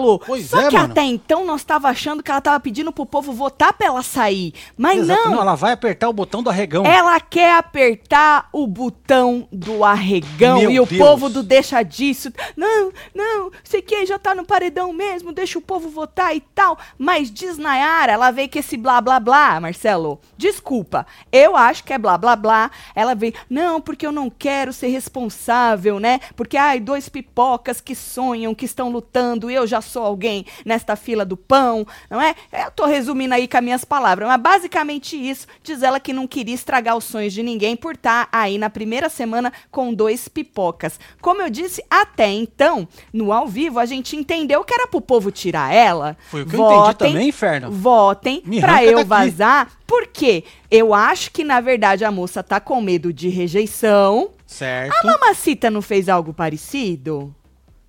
Marcelo. Pois Só é, que mano. até então nós tava achando que ela tava pedindo pro povo votar pra ela sair. Mas Exato, não, ela vai apertar o botão do arregão. ela quer apertar o botão do arregão Meu e o Deus. povo do deixa disso. Não, não, sei que já tá no paredão mesmo, deixa o povo votar e tal. Mas diz Nayara, ela veio com esse blá blá blá, Marcelo. Desculpa, eu acho que é blá blá blá. Ela veio, não, porque eu não quero ser responsável, né? Porque, ai, dois pipocas que sonham, que estão lutando, eu já sou alguém nesta fila do pão, não é? Eu tô resumindo aí com as minhas palavras, mas basicamente isso. Diz ela que não queria estragar os sonhos de ninguém por estar aí na primeira semana com dois pipocas. Como eu disse, até então, no ao vivo, a gente entendeu que era pro povo tirar ela. Foi o que eu entendi também, Inferno. Votem Me pra eu daqui. vazar. Por quê? Eu acho que, na verdade, a moça tá com medo de rejeição. Certo. A mamacita não fez algo parecido?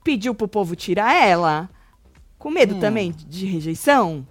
Pediu pro povo tirar ela? Com medo Hum. também de rejeição?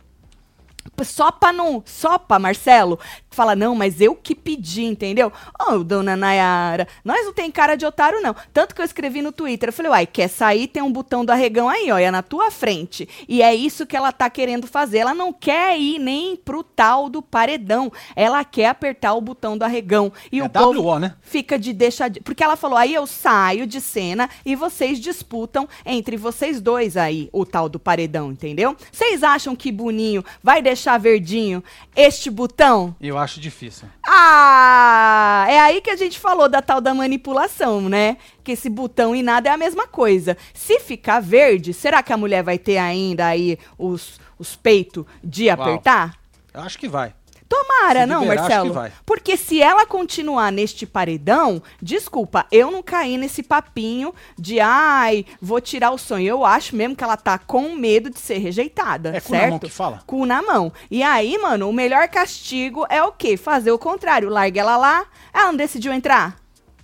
Só pra não. Só pra Marcelo. Fala, não, mas eu que pedi, entendeu? Ô, dona Nayara, nós não tem cara de otário, não. Tanto que eu escrevi no Twitter. Eu falei, uai, quer sair? Tem um botão do arregão aí, ó, é na tua frente. E é isso que ela tá querendo fazer. Ela não quer ir nem pro tal do paredão. Ela quer apertar o botão do arregão. E É o povo né? fica de deixar de... Porque ela falou, aí eu saio de cena e vocês disputam entre vocês dois aí o tal do paredão, entendeu? Vocês acham que Boninho vai deixar verdinho este botão? Eu acho difícil. Ah, é aí que a gente falou da tal da manipulação, né? Que esse botão e nada é a mesma coisa. Se ficar verde, será que a mulher vai ter ainda aí os, os peitos de Uau. apertar? Eu acho que vai. Tomara, Se não, liberar, Marcelo. que vai. Porque se ela continuar neste paredão, desculpa, eu não caí nesse papinho de ai, vou tirar o sonho. Eu acho mesmo que ela tá com medo de ser rejeitada, É cu na certo? mão que fala? Cu na mão. E aí, mano, o melhor castigo é o quê? Fazer o contrário. Larga ela lá. Ela não decidiu entrar?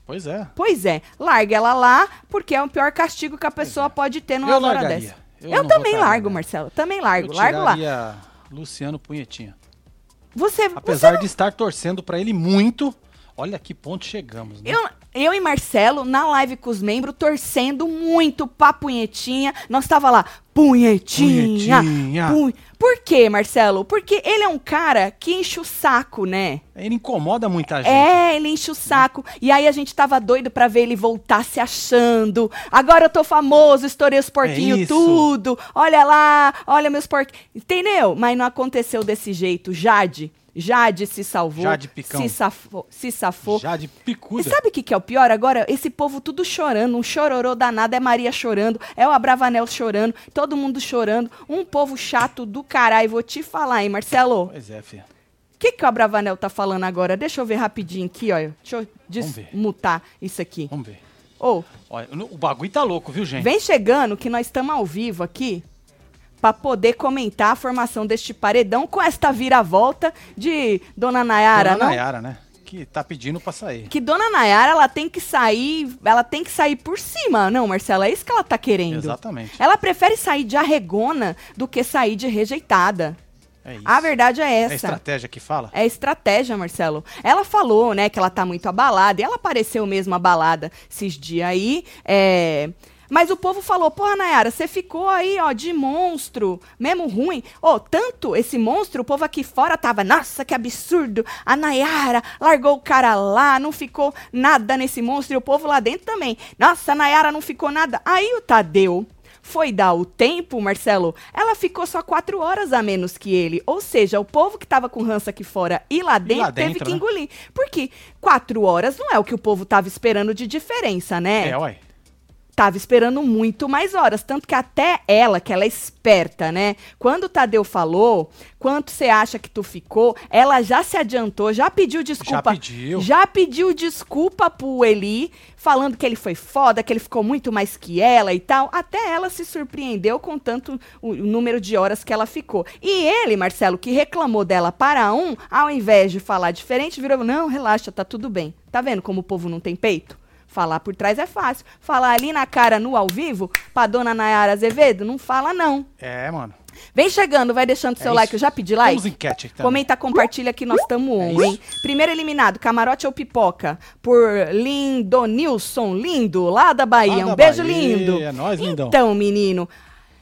Pois é. Pois é, larga ela lá, porque é o pior castigo que a pessoa pode ter numa Eu hora largaria. dessa. Eu Eu, também largo, né? Marcelo. Também largo. Eu Largo lá. Luciano Punhetinha. Você, Apesar você de estar torcendo pra ele muito, olha que ponto chegamos, né? Eu, eu e Marcelo, na live com os membros, torcendo muito pra punhetinha. Nós tava lá, punhetinha. Punhetinha. pun- Por quê, Marcelo? Porque ele é um cara que enche o saco, né? Ele incomoda muita gente. É, ele enche o saco. E aí a gente tava doido pra ver ele voltar se achando. Agora eu tô famoso, estourei os porquinhos É tudo. Olha lá, olha meus porquinhos. Entendeu? Mas não aconteceu desse jeito. Jade, Jade se salvou. Jade Picão. Se safou. Se safou. Já de E picuda. sabe o que, que é o pior agora? Esse povo tudo chorando, um chororô danado, é Maria chorando, é o Abravanel chorando, todo mundo chorando, um povo chato do caralho, vou te falar, hein, Marcelo? Pois é, filha. O que, que o Abravanel tá falando agora? Deixa eu ver rapidinho aqui, ó. Deixa eu desmutar isso aqui. Vamos ver. Ô, Olha, o bagulho tá louco, viu, gente? vem chegando que nós estamos ao vivo aqui pra poder comentar a formação deste paredão com esta viravolta de Dona Nayara, Dona não? Nayara, né? Que tá pedindo pra sair. que Dona Nayara, ela tem que sair, ela tem que sair por cima, não, Marcela, é isso que ela tá querendo. Exatamente. Ela prefere sair de arregona do que sair de rejeitada. É isso. A verdade é É a essa. estratégia que fala? É estratégia, Marcelo. Ela falou, né, que ela tá muito abalada, e ela apareceu mesmo abalada esses dias aí, é... Mas o povo falou, porra, Nayara, você ficou aí, ó, de monstro, mesmo ruim. Ô, tanto esse monstro, o povo aqui fora tava, nossa, que absurdo. A Nayara largou o cara lá, não ficou nada nesse monstro. E o povo lá dentro também. Nossa, a Nayara não ficou nada. Aí o Tadeu foi dar o tempo, Marcelo, ela ficou só quatro horas a menos que ele. Ou seja, o povo que tava com ranço aqui fora e lá dentro, lá teve dentro, que né? engolir. Porque quatro horas não é o que o povo tava esperando de diferença, né? É, ué. Tava esperando muito mais horas. Tanto que até ela, que ela é esperta, né? Quando o Tadeu falou, quanto você acha que tu ficou, ela já se adiantou, já pediu desculpa. pediu. Já pediu desculpa pro Eli, falando que ele foi foda, que ele ficou muito mais que ela e tal. Até ela se surpreendeu com tanto o, o número de horas que ela ficou. E ele, Marcelo, que reclamou dela para um, ao invés de falar diferente, virou: não, relaxa, tá tudo bem. Tá vendo como o povo não tem peito? Falar por trás é fácil. Falar ali na cara, no ao vivo, pra dona Nayara Azevedo, não fala não. É, mano. Vem chegando, vai deixando seu É like. isso. Eu já pedi like. Enquete então. Comenta, compartilha que nós estamos on, É hein? Primeiro eliminado, camarote ou pipoca? Por Lindonilson, lindo, lá da Bahia. Lá um da beijo Bahia, lindo. é nóis, lindão. Então, menino,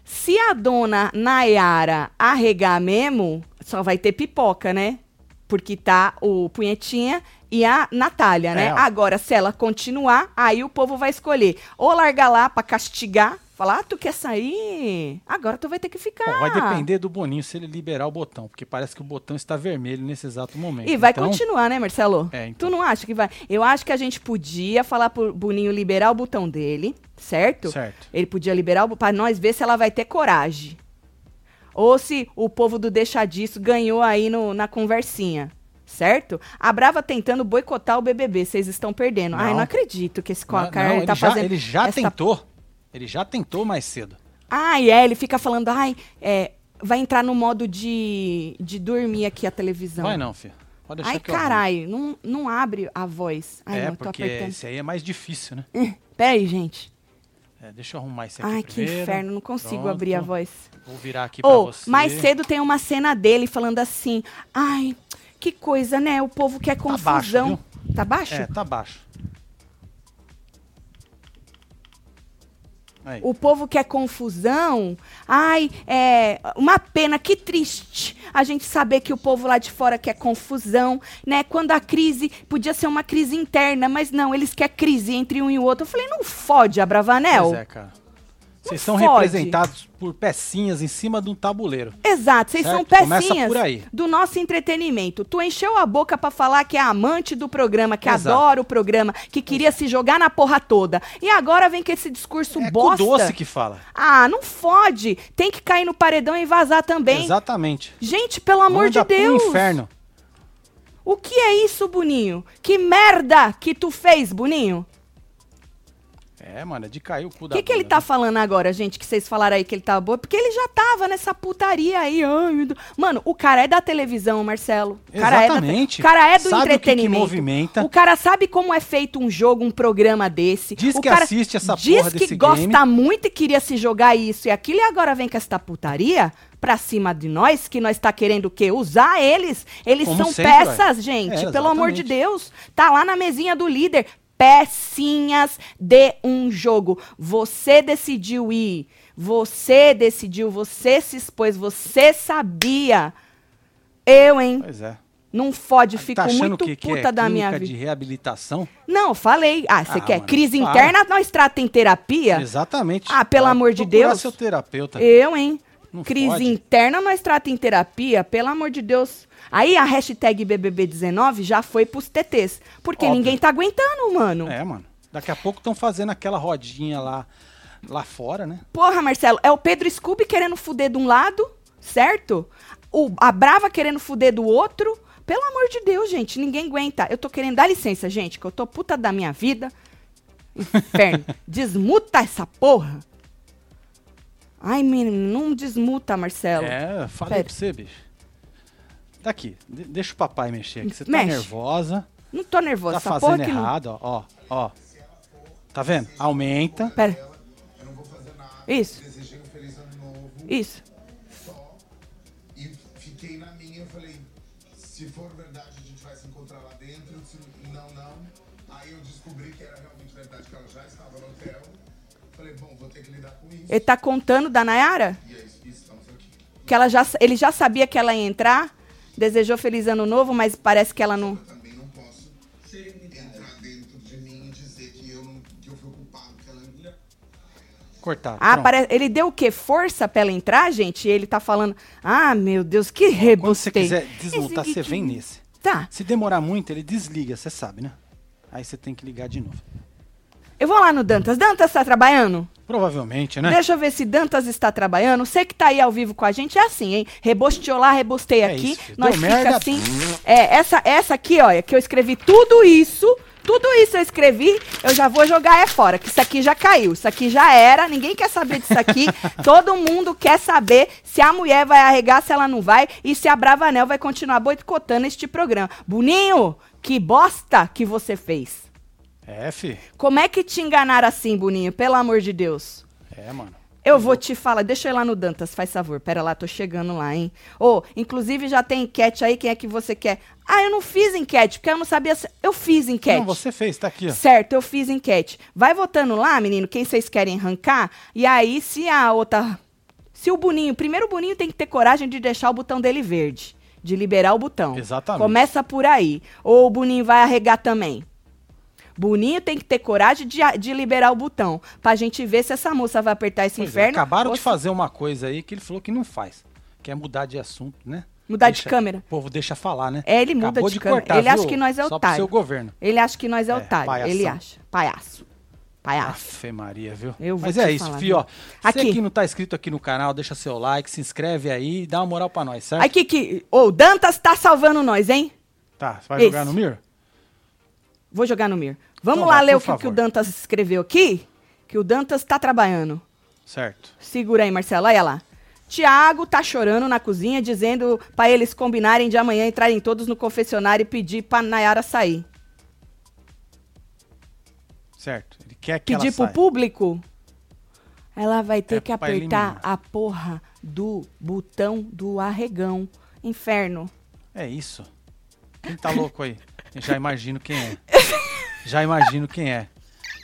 se a dona Nayara arregar mesmo, só vai ter pipoca, né? Porque tá o Punhetinha e a Natália, né? É. Agora, se ela continuar, aí o povo vai escolher. Ou largar lá pra castigar, falar, ah, tu quer sair? Agora tu vai ter que ficar. Bom, vai depender do Boninho se ele liberar o botão, porque parece que o botão está vermelho nesse exato momento. E vai Então, continuar, né, Marcelo? É, então. Tu não acha que vai? Eu acho que a gente podia falar pro Boninho liberar o botão dele, certo? Certo. Ele podia liberar o pra nós ver se ela vai ter coragem. Ou se o povo do Deixa Disso ganhou aí no- na conversinha. Certo? A Brava tentando boicotar o BBB. Vocês estão perdendo. Ai, Não. não acredito que esse Não, cara não, ele tá já, fazendo. ele já tentou. Ele já tentou mais cedo. Ai, é, ele fica falando, ai, é, vai entrar no modo de, de dormir aqui a televisão. Vai não, filho. Pode deixar Ai, caralho, não, não abre a voz. Ai, É, não, eu tô porque apertando. esse aí é mais difícil, né? Hum, Peraí, gente. É, deixa eu arrumar esse aqui Ai, que primeiro. inferno, não consigo Pronto. abrir a voz. Vou virar aqui pra Ou, você. mais cedo tem uma cena dele falando assim, ai, que coisa, né? O povo quer Tá baixo, confusão. Tá baixo? É, tá baixo. Aí. O povo quer confusão. Ai, é uma pena, que triste a gente saber que o povo lá de fora quer confusão, né? Quando a crise podia ser uma crise interna, mas não, eles querem crise entre um e o outro. Eu falei, não fode, Abravanel. Pois é, cara. Vocês são fode. representados por pecinhas em cima de um tabuleiro. Exato, vocês são pecinhas do nosso entretenimento. Tu encheu a boca pra falar que é amante do programa, que Exato. adora o programa, que queria se jogar na porra toda. E agora vem com esse discurso É bosta. o doce que fala. Ah, não fode. Tem que cair no paredão e vazar também. Exatamente. Gente, pelo amor Manda de Deus. Pro inferno. O que é isso, Boninho? Que merda que tu fez, Boninho? É, mano, é de cair o cu O da que, que ele tá né? falando agora, gente? Que vocês falaram aí que ele tava boa? Porque ele já tava nessa putaria aí. Ai. Mano, o cara é da televisão, Marcelo. O cara Exatamente. É da te- o cara é do Sabe o que que entretenimento. movimenta. O cara sabe como é feito um jogo, um programa desse. Diz o que cara assiste essa diz porra que desse gosta game. muito e queria se jogar isso e aquilo. E agora vem com essa putaria pra cima de nós, que nós tá querendo o quê? Usar eles. Eles Como são sempre, peças, ué. gente. É, pelo amor de exatamente. Deus. Tá lá na mesinha do líder. Pecinhas de um jogo. Você decidiu ir. Você decidiu, você se expôs, você sabia. Eu, hein? Pois é. Não fode, fico tá muito que, que puta é da minha vida. de reabilitação? Não, falei. Ah, você Ah, quer mano, crise para. interna? Nós trata em terapia? Exatamente. Ah, pelo Vai amor de Deus. seu terapeuta. Eu, hein? Não Crise fode. interna nós trata em terapia, pelo amor de Deus. Aí a hashtag BBB19 já foi pros TTs. Porque Óbvio. ninguém tá aguentando, mano. É, mano. Daqui a pouco estão fazendo aquela rodinha lá, lá fora, né? Porra, Marcelo, é o Pedro Scooby querendo fuder de um lado, certo? O, a Brava querendo fuder do outro. Pelo amor de Deus, gente, ninguém aguenta. Eu tô querendo dar licença, gente, que eu tô puta da minha vida. Inferno. desmuta essa porra. Ai, menino, não desmuta, Marcelo. É, falei Sério. pra você, bicho. Daqui, de- deixa o papai mexer aqui. Você tá Mexe. nervosa, Não tô nervosa, tá fazendo que não... errado, ó, ó, ó. Tá vendo? Aumenta. Pera, Eu não vou fazer nada. Isso. Desejei um feliz ano novo. isso. Só. E fiquei na minha. Eu falei, se for verdade, a gente vai se encontrar lá dentro. Se não, não. Aí eu descobri que era realmente verdade, que ela já estava no hotel. Falei, bom, vou ter que lidar com isso. Ele tá contando da Nayara? E é isso, estamos aqui. Que ela já, ele já sabia que ela ia entrar, desejou feliz ano novo, mas parece que ela não... Também não posso entrar dentro de mim e dizer que eu, não, que eu fui culpado. Que ela... Cortar. Ah, pare... ele deu o quê? Força pra ela entrar, gente? E ele tá falando, ah, meu Deus, que Quando você rebustei. quiser desmutar, Esse você vem nesse. Tá, Se demorar muito, ele desliga, você sabe, né? Aí você tem que ligar de novo. Eu vou lá no Dantas. Dantas tá trabalhando? Provavelmente, né? Deixa eu ver se Dantas está trabalhando. Você que tá aí ao vivo com a gente é assim, hein? Rebosteou lá, rebostei É aqui. isso. Nós fica merda. assim. É, essa, essa aqui, olha, que eu escrevi tudo isso. Tudo isso eu escrevi, eu já vou jogar é fora, que isso aqui já caiu, isso aqui já era, ninguém quer saber disso aqui. Todo mundo quer saber se a mulher vai arregar, se ela não vai, e se a Bravanel vai continuar boicotando este programa. Boninho, que bosta que você fez. É, fi. Como é que te enganaram assim, Boninho? Pelo amor de Deus. É, mano. Eu vou te falar, deixa eu ir lá no Dantas, faz favor. Pera lá, tô chegando lá, hein? Ô, inclusive já tem enquete aí, quem é que você quer? Ah, eu não fiz enquete, porque eu não sabia se... Eu fiz enquete. Não, você fez, tá aqui, ó. Certo, eu fiz enquete. Vai votando lá, menino, quem vocês querem arrancar. E aí, se a outra. Se o Boninho. Primeiro, o Boninho tem que ter coragem de deixar o botão dele verde. De liberar o botão. Exatamente. Começa por aí. Ou o Boninho vai arregar também. Boninho tem que ter coragem de, de liberar o botão. Pra gente ver se essa moça vai apertar esse Pois é, inferno. acabaram ou de se- fazer uma coisa aí que ele falou que não faz. Que é mudar de assunto, né? Mudar de Deixa- câmera. O povo deixa falar, né? É, ele muda Acabou de câmera. cortar, Ele acha viu? que nós é Só pro otário. seu governo. Ele acha que nós é, É, otário. palhação. Ele acha. Palhaço. Palhaço. Afe Maria, viu? Eu vou Mas é isso, falar, Fio. Ó, viu? você Aqui. que não tá inscrito aqui no canal, deixa seu like, se inscreve aí e dá uma moral pra nós, certo? Aqui que. Ô, o Dantas tá salvando nós, hein? Tá, você vai Esse. jogar no Mir? Vou jogar no Mir. Vamos Então lá ler o que, que o. Dantas escreveu aqui? Que o Dantas tá trabalhando. Certo. Segura aí, Marcelo. Olha lá. Tiago tá chorando na cozinha, dizendo pra eles combinarem de amanhã entrarem todos no confessionário e pedir pra Nayara sair. Certo. Ele quer que Pedir ela pro saia. público? Ela vai ter É que apertar a porra do botão do arregão. Inferno. É isso. Quem tá louco aí? Já imagino quem é. Já imagino quem é.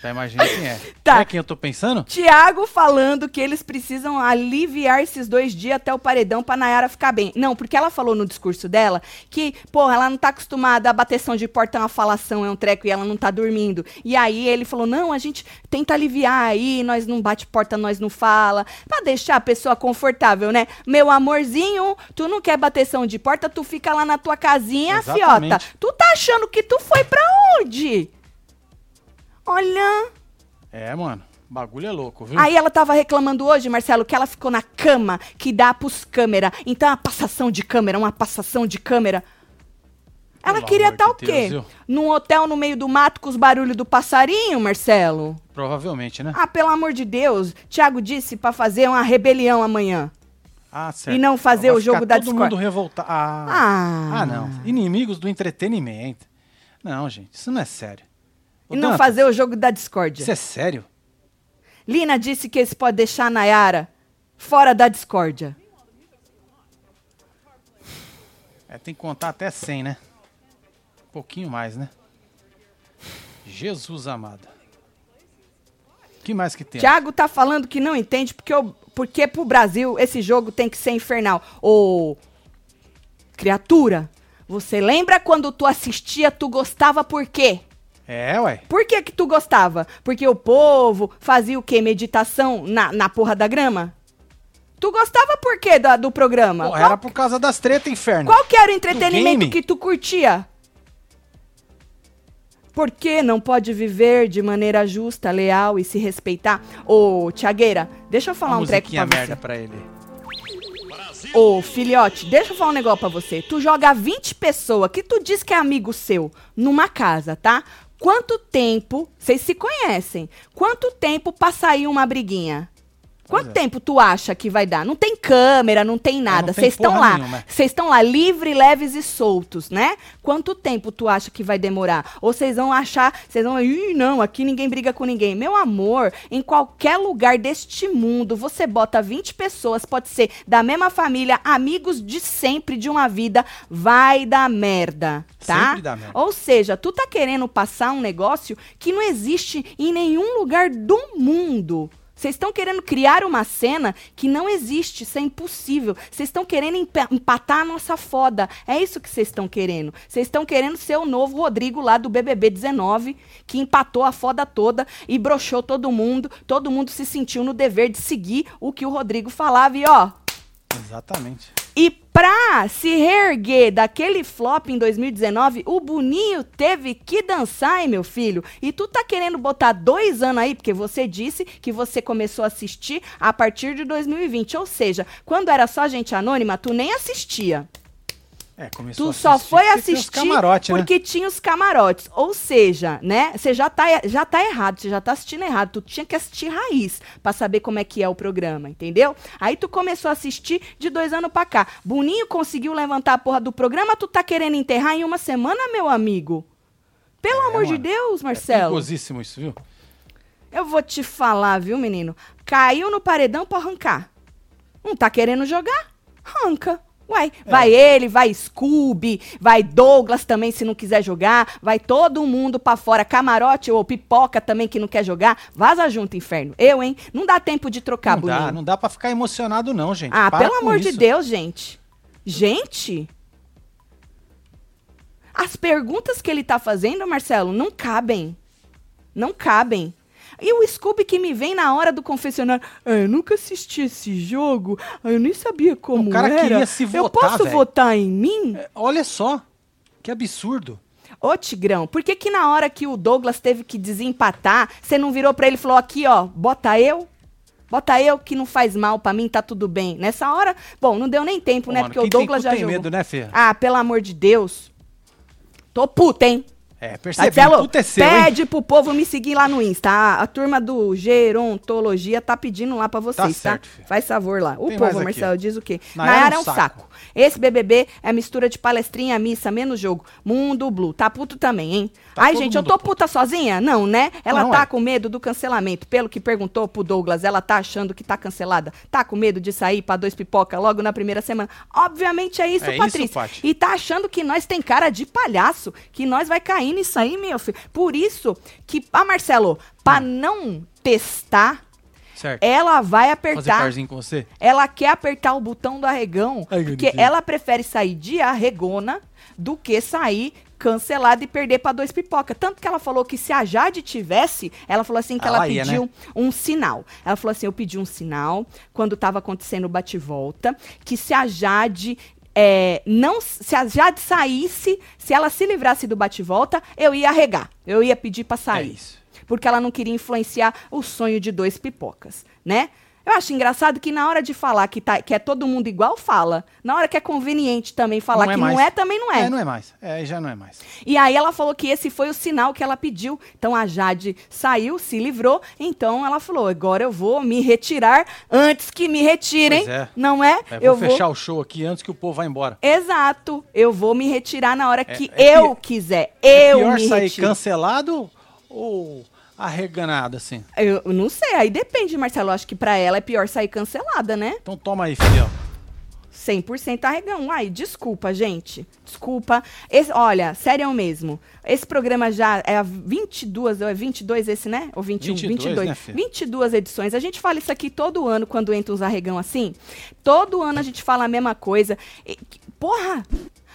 Já imagino quem é. Tá. É quem eu tô pensando? Tiago falando que eles precisam aliviar esses dois dias até o paredão pra Nayara ficar bem. Não, porque ela falou no discurso dela que, porra, ela não tá acostumada a bateção de porta é uma falação, é um treco e ela não tá dormindo. E aí ele falou: não, a gente tenta aliviar aí, nós não bate porta, nós não fala. Pra deixar a pessoa confortável, né? Meu amorzinho, tu não quer bateção de porta, tu fica lá na tua casinha, Exatamente. fiota. Tu tá achando que tu foi pra onde? Olha. É, mano. Bagulho é louco, viu? Aí ela tava reclamando hoje, Marcelo, que ela ficou na cama que dá pros câmera. Então, uma passação de câmera, uma passação de câmera. Ela Pelo queria estar de o quê? Deus? Num hotel no meio do mato com os barulhos do passarinho, Marcelo? Provavelmente, né? Ah, pelo amor de Deus. Tiago disse pra fazer uma rebelião amanhã. Ah, certo. E não fazer o jogo da todo Discord. mundo revoltado. Ah. Ah. ah, não. Inimigos do entretenimento. Não, gente, isso não é sério. Ô, E não fazer o jogo da discórdia. Isso é sério? Lina disse que eles podem deixar a Nayara fora da discórdia. É, tem que contar até 100, né? Um pouquinho mais, né? Jesus amado. que mais que tem? Tiago tá falando que não entende porque, o- porque pro Brasil esse jogo tem que ser infernal. Ô, criatura, você lembra quando tu assistia, tu gostava por quê? É, ué. Por que que tu gostava? Porque o povo fazia o quê? Meditação na, na porra da grama? Tu gostava por quê da- do, programa? Pô, qual, era por causa das tretas, inferno. qual que era o entretenimento que tu curtia? Por que não pode viver de maneira justa, leal e se respeitar? Ô, Tiagueira, deixa eu falar Uma um treco pra você. merda pra ele. Ô, filhote, deixa eu falar um negócio pra você. Tu joga 20 pessoas que tu diz que é amigo seu numa casa, tá? Quanto tempo, vocês se conhecem, quanto tempo pra sair uma briguinha? Quanto é. tempo tu acha que vai dar? Não tem câmera, não tem nada. Vocês estão lá. Vocês estão lá livre, leves e soltos, né? Quanto tempo tu acha que vai demorar? Ou vocês vão achar, vocês vão, ih, não, aqui ninguém briga com ninguém. Meu amor, em qualquer lugar deste mundo, você bota 20 pessoas, pode ser da mesma família, amigos de sempre, de uma vida, vai dar merda, tá? Sempre dá merda. Ou seja, tu tá querendo passar um negócio que não existe em nenhum lugar do mundo. Vocês estão querendo criar uma cena que não existe, isso é impossível. Vocês estão querendo empa- empatar a nossa foda. É isso que vocês estão querendo. Vocês estão querendo ser o novo Rodrigo lá do BBB 19, que empatou a foda toda e broxou todo mundo. Todo mundo se sentiu no dever de seguir o que o Rodrigo falava. E ó, Exatamente. E pra se reerguer daquele flop em 2019, o Boninho teve que dançar, hein, meu filho? E tu tá querendo botar dois anos aí, porque você disse que você começou a assistir a partir de 2020. Ou seja, quando era só gente anônima, tu nem assistia. É, começou Tu só assistir foi porque assistir né? porque tinha os camarotes. Ou seja, né? Você já tá, já tá errado, você já tá assistindo errado. Tu tinha que assistir raiz pra saber como é que é o programa, entendeu? Aí tu começou a assistir de dois anos pra cá. Boninho conseguiu levantar a porra do programa, tu tá querendo enterrar em uma semana, meu amigo? Pelo É, amor de. Deus, É Marcelo. perigosíssimo isso, viu? Eu vou te falar, viu, menino? Caiu no paredão pra arrancar. Não tá querendo jogar? Arranca. Uai, vai ele, vai Scooby, vai Douglas também se não quiser jogar, vai todo mundo pra fora, camarote ou pipoca também que não quer jogar, vaza junto, inferno. Eu, hein? Não dá tempo de trocar, Não dá, Boninho. não dá pra ficar emocionado não, gente. Ah, Para pelo com amor de isso. Deus, gente. Gente? As perguntas que ele tá fazendo, Marcelo, não cabem. Não cabem. E o Scooby que me vem na hora do confessionário. "Ah, eu nunca assisti esse jogo. ah, Eu nem sabia como O cara era. queria se eu votar, posso velho." votar em mim? É, Olha só, que absurdo. Ô, Tigrão, por que que na hora que o Douglas teve que desempatar, você não virou pra ele e falou aqui, ó, bota eu? Bota eu que não faz mal pra mim, tá tudo bem. Nessa hora, bom, não deu nem tempo, né? Porque o tem Douglas cu já tem jogou. medo, né, Fê? Ah, pelo amor de Deus. Tô puta, hein? É, Marcelo, puta é seu, hein? pede pro povo me seguir lá no Insta. A, a turma do Gerontologia tá pedindo lá pra vocês, tá? certo, filho. Faz favor lá. O Tem povo, Marcelo, diz o quê? Nayara é é um saco. saco. Esse BBB é mistura de palestrinha, missa, menos jogo. Mundo Blue. Tá puto também, hein? Tá Ai, gente, eu tô puto. puta sozinha? Não, né? Ela Não, tá é. com medo do cancelamento. Pelo que perguntou pro Douglas, ela tá achando que tá cancelada. Tá com medo de sair pra dois pipoca logo na primeira semana? Obviamente é isso, É isso, Patrícia. Paty. E tá achando que nós tem cara de palhaço, que nós vai cair nisso aí, meu filho. Por isso que, ah, Marcelo, pra Hum. não testar, Certo. ela vai Fazer apertar. parzinho com você? Ela quer apertar o botão do arregão, Ai, porque ela prefere sair de arregona do que sair cancelada e perder pra dois pipoca. Tanto que ela falou que se a Jade tivesse, ela falou assim que ela, Ela ia, pediu né? um sinal. Ela falou assim, eu pedi um sinal quando tava acontecendo o bate-volta, que se a Jade é, não, se a Jade saísse, se ela se livrasse do bate-volta, eu ia arregar. Eu ia pedir pra É sair isso. porque ela não queria influenciar o sonho de dois pipocas, né? Eu acho engraçado que na hora de falar que, tá, que é todo mundo igual, fala. Na hora que é conveniente também falar Não é que mais. não é, também não é. É, não é mais. É, já não é mais. E aí ela falou que esse foi o sinal que ela pediu. Então a Jade saiu, se livrou. Então ela falou: agora eu vou me retirar antes que me retirem. Pois é. Não é? É, vou eu fechar o show aqui antes que o povo vá embora. Exato. Eu vou me retirar na hora que é eu pi- quiser. É Eu pior me sair retiro. cancelado ou arreganado, assim? Eu não sei, aí depende, Marcelo. Acho que pra ela é pior sair cancelada, né? Então toma aí, filhão. 100% arregão. Ai, desculpa, gente. Desculpa. Esse, olha, sério mesmo. Esse programa já é a 22, ou é 22 esse, né? Ou 21? 22, 22. né, filho? 22 edições. A gente fala isso aqui todo ano quando entra uns arregão assim. Todo ano a gente fala a mesma coisa. E, porra!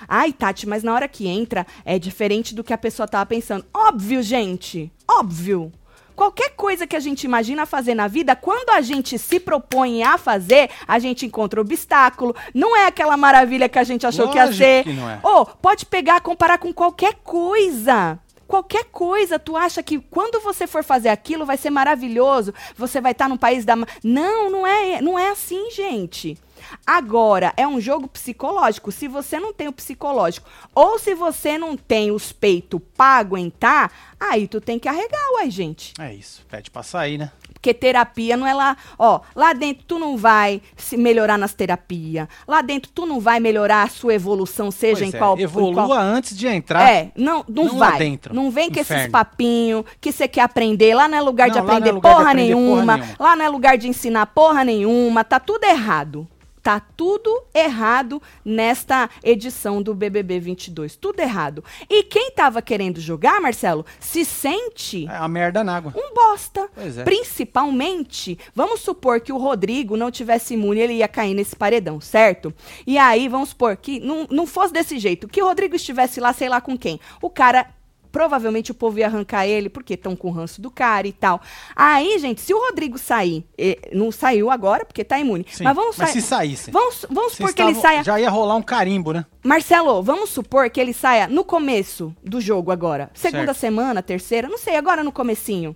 Ai, Tati, mas na hora que entra é diferente do que a pessoa tava pensando. Óbvio, gente. Óbvio. Qualquer coisa que a gente imagina fazer na vida, quando a gente se propõe a fazer, a gente encontra obstáculo. Não é aquela maravilha que a gente achou que ia Lógico ser. que não é. Ô, pode pegar, comparar com qualquer coisa. Qualquer coisa, tu acha que quando você for fazer aquilo vai ser maravilhoso, você vai estar no país da. Não, não é, não é assim, gente. Agora, é um jogo psicológico. Se você não tem o psicológico, ou se você não tem os peitos pra aguentar, aí tu tem que arregar, uai, gente. É isso. Pede pra sair, né? Porque terapia não é lá, ó, lá dentro tu não vai se melhorar nas terapias. Lá dentro tu não vai melhorar a sua evolução, seja Pois em é, qual em Evolua qual- antes de entrar. É, não, não, Não vai. dentro. Não vem com esses papinhos que você quer aprender. Lá não é lugar de Não, não é aprender, lugar de porra, aprender porra nenhuma. nenhuma. Lá não é lugar de ensinar porra nenhuma. Tá tudo errado. Tá tudo errado nesta edição do BBB 22. Tudo errado. E quem tava querendo jogar, Marcelo, se sente É a merda na água. um bosta. Pois é. Principalmente, vamos supor que o Rodrigo não tivesse imune, ele ia cair nesse paredão, certo? E aí, vamos supor que não, não fosse desse jeito, que o Rodrigo estivesse lá, sei lá com quem. O cara. Provavelmente o povo ia arrancar ele, porque estão com o ranço do cara e tal. Aí, gente, se o Rodrigo sair, não saiu agora, porque tá imune. Sim, mas vamos mas se saísse. Vamos, vamos supor que ele saia. Já ia rolar um carimbo, né? Marcelo, vamos supor que ele saia no começo do jogo agora. Segunda Certo. semana, terceira, não sei, agora no comecinho.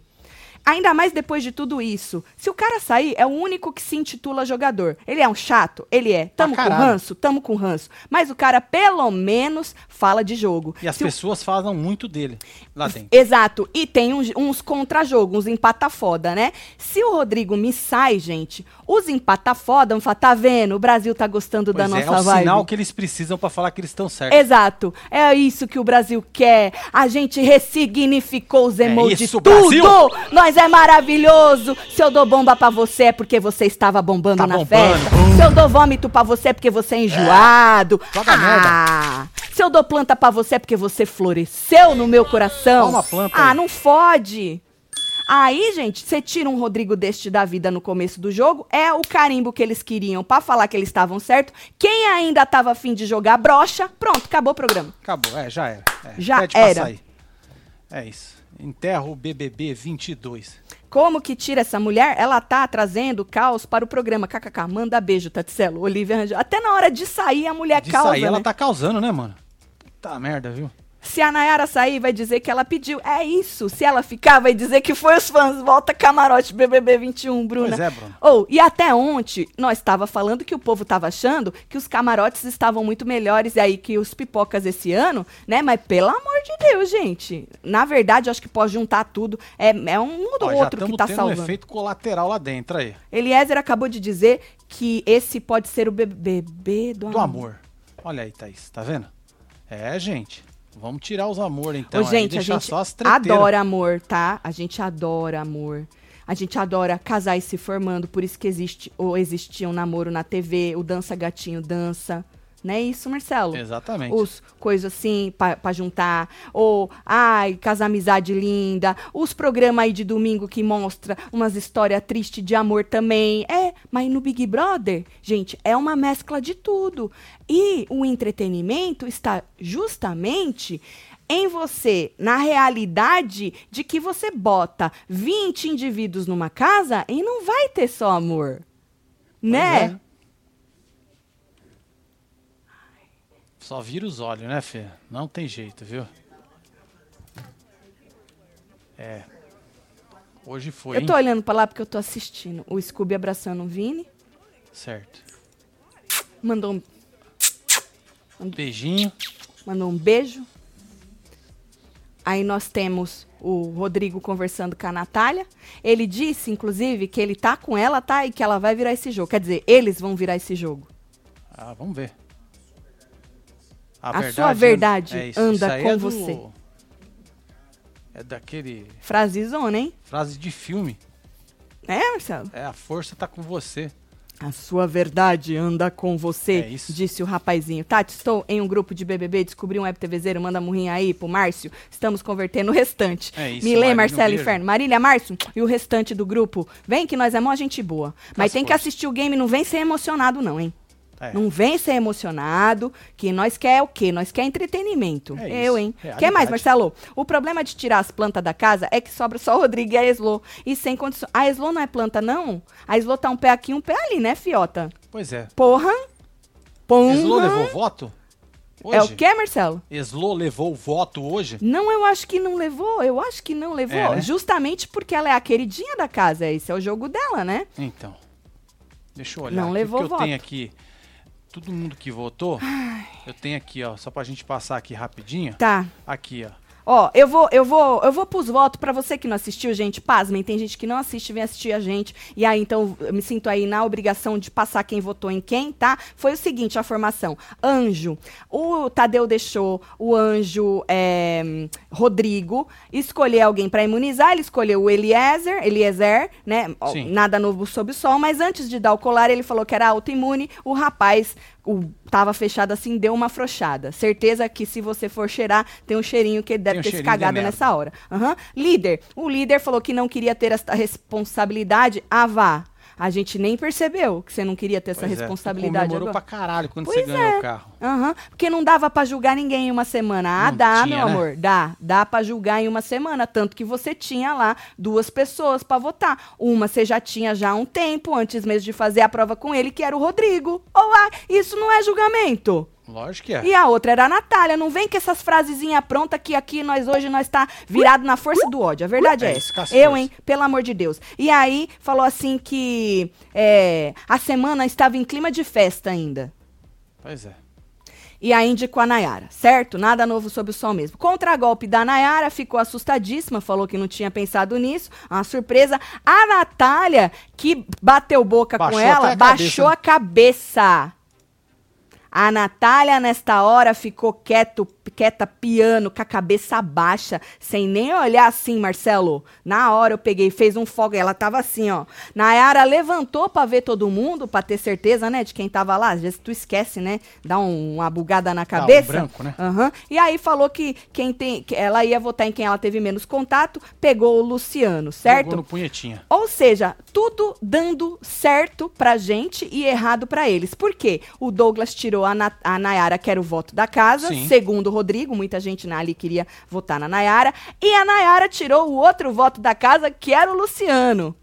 Ainda mais depois de tudo isso. Se o cara sair, é o único que se intitula jogador. Ele é um chato? Ele é. Tamo com caralho. ranço? Tamo com ranço. Mas o cara, pelo menos, fala de jogo. E as Se o- pessoas falam muito dele lá dentro. Exato. E tem uns, uns contra-jogos, uns empata-foda, né? Se o Rodrigo me sai, gente, os empata-foda vão falar, tá vendo? O Brasil tá gostando da Pois é, nossa é o vibe. sinal que eles precisam pra falar que eles estão certos. Exato. É isso que o Brasil quer. A gente ressignificou os emojis. isso, tudo! Brasil! Nós nós é maravilhoso. Se eu dou bomba pra você é porque você estava bombando Tá na bombando, festa. bum. Se eu dou vômito pra você é porque você é enjoado. joga ah, se eu dou planta pra você é porque você floresceu no meu coração. Toma planta Ah, aí. não fode. Aí, gente, você tira um Rodrigo deste da vida no começo do jogo, é o carimbo que eles queriam pra falar que eles estavam certo. Quem ainda tava afim de jogar brocha, pronto, acabou o programa. Acabou, é, já era. É, Já pede era. É isso. Enterra o BBB 22. Como que tira essa mulher? Ela tá trazendo caos para o programa. KKK, manda beijo, Tatselo. Olivia Rangel. Até na hora de sair, a mulher De causa, sair, ela né? tá causando, né, mano? Puta merda, viu? Se a Nayara sair, vai dizer que ela pediu. É isso. Se ela ficar, vai dizer que foi os fãs. Volta camarote BBB 21, Bruna. Pois é, Bruno. Ou, e até ontem, nós estava falando que o povo tava achando que os camarotes estavam muito melhores e aí que os pipocas esse ano, né? Mas pelo amor de Deus, gente. Na verdade, eu acho que pode juntar tudo. É, é um ou Ó, outro que tá tendo salvando. um efeito colateral lá dentro aí. Eliezer acabou de dizer que esse pode ser o bebê do, Do amor. Olha aí, Thaís, tá vendo? É, gente. Vamos tirar os amores, então. Ô, aí, gente, a gente só as treteiras. adora amor, tá? A gente adora amor. A gente adora casais se formando, por isso que existe ou existia um namoro na TV, o dança gatinho dança. Não é isso, Marcelo? Exatamente. Os coisas assim pra, pra juntar. Ou, ai, casa amizade linda. Os programas aí de domingo que mostra umas histórias tristes de amor também. É, mas no Big Brother, gente, é uma mescla de tudo. E o entretenimento está justamente em você, na realidade de que você bota 20 indivíduos numa casa e não vai ter só amor. né? é. Só vira os olhos, né, Fê? Não tem jeito, viu? É. Hoje foi, Eu hein? tô olhando pra lá porque eu tô assistindo o Scooby abraçando o Vini. Certo. Mandou um, Um beijinho. mandou um beijo. Aí nós temos o Rodrigo conversando com a Natália. Ele disse, inclusive, que ele tá com ela, tá? E que ela vai virar esse jogo. Quer dizer, eles vão virar esse jogo. Ah, vamos ver. A sua verdade é isso. anda Isso com é do- você. É daquele Frasezona, hein? frase de filme. É, Marcelo? É, a força tá com você. A sua verdade anda com você, É isso. disse o rapazinho. Tati, estou em um grupo de BBB, descobri um web TVzeiro, manda murrinha aí pro Márcio. Estamos convertendo o restante. É isso, Milê, Marcelo. Inferno, Marília, Márcio e o restante do grupo. Vem que nós é mó gente boa. Mas Faz tem que assistir o game, não vem ser emocionado não, hein? É. Não vem ser emocionado, que nós quer o quê? Nós quer entretenimento. É Eu, hein? realidade. Quer mais, Marcelo? O problema de tirar as plantas da casa é que sobra só o Rodrigo e a Eslo. E sem condições. A Eslo não é planta, não? A Eslo tá um pé aqui, um pé ali, né, fiota? Pois é. Porra. Porra. Eslo levou voto? Hoje? É o quê, Marcelo? Eslo levou o voto hoje? Não, eu acho que não levou. Eu acho que não levou. É, né? Justamente porque ela é a queridinha da casa. Esse é o jogo dela, né? Então. Deixa eu olhar. Não levou porque eu tenho voto. aqui. Todo mundo que votou. Eu tenho aqui, ó. Só pra gente passar aqui rapidinho. Tá. Aqui, ó. Ó, eu vou, eu vou, eu vou pros votos pra você que não assistiu, gente. Pasmem, tem gente que não assiste, vem assistir a gente. E aí, então, eu me sinto aí na obrigação de passar quem votou em quem, tá? Foi o seguinte, a formação. Anjo. O Tadeu deixou o anjo é, Rodrigo escolher alguém pra imunizar. Ele escolheu o Eliezer, Eliezer, né? Sim. Nada novo sob o sol. Mas antes de dar o colar, ele falou que era autoimune. O rapaz o, tava fechado assim, deu uma afrouxada. Certeza que se você for cheirar, tem um cheirinho que ele deve um ter se cagado nessa hora. Aham. Líder. O líder falou que não queria ter essa responsabilidade. Ah, vá. A gente nem percebeu que você não queria ter essa Pois é, responsabilidade comemorou agora. pra caralho quando Pois você ganhou é. o carro. Aham, porque não dava pra julgar ninguém em uma semana. Ah, Não dá, tinha, meu né? amor, dá. Dá pra julgar em uma semana, tanto que você tinha lá duas pessoas pra votar. Uma você já tinha já há um tempo, antes mesmo de fazer a prova com ele, que era o Rodrigo. Ah, isso não é julgamento. Lógico que é. E a outra era a Natália. Não vem com essas frasezinhas prontas que aqui nós hoje nós tá virado na força do ódio. A verdade é, É essa. Eu, hein? Pelo amor de Deus. E aí, falou assim que é, a semana estava em clima de festa ainda. Pois é. E aí indicou a Nayara, certo? Nada novo sob o sol mesmo. Contra-golpe da Nayara, ficou assustadíssima, falou que não tinha pensado nisso. Uma surpresa. A Natália, que bateu boca Baixou com ela, a baixou cabeça, né? a cabeça. A Natália, nesta hora, ficou quieto, quieta, piano, com a cabeça baixa, sem nem olhar assim, Marcelo. Na hora eu peguei, fez um fogo, ela tava assim, ó. Nayara levantou pra ver todo mundo, pra ter certeza, né, de quem tava lá. Às vezes tu esquece, né, dá um- uma bugada na um cabeça. branco, né? Aham. E aí falou que quem tem, que ela ia votar em quem ela teve menos contato, pegou o Luciano, certo? Jogou no punhetinha. Ou seja, tudo dando certo pra gente e errado pra eles. Por quê? O Douglas tirou a, Na a Nayara, que era o voto da casa, Sim. segundo o Rodrigo. Muita gente na- ali queria votar na Nayara. E a Nayara tirou o outro voto da casa, que era o Luciano.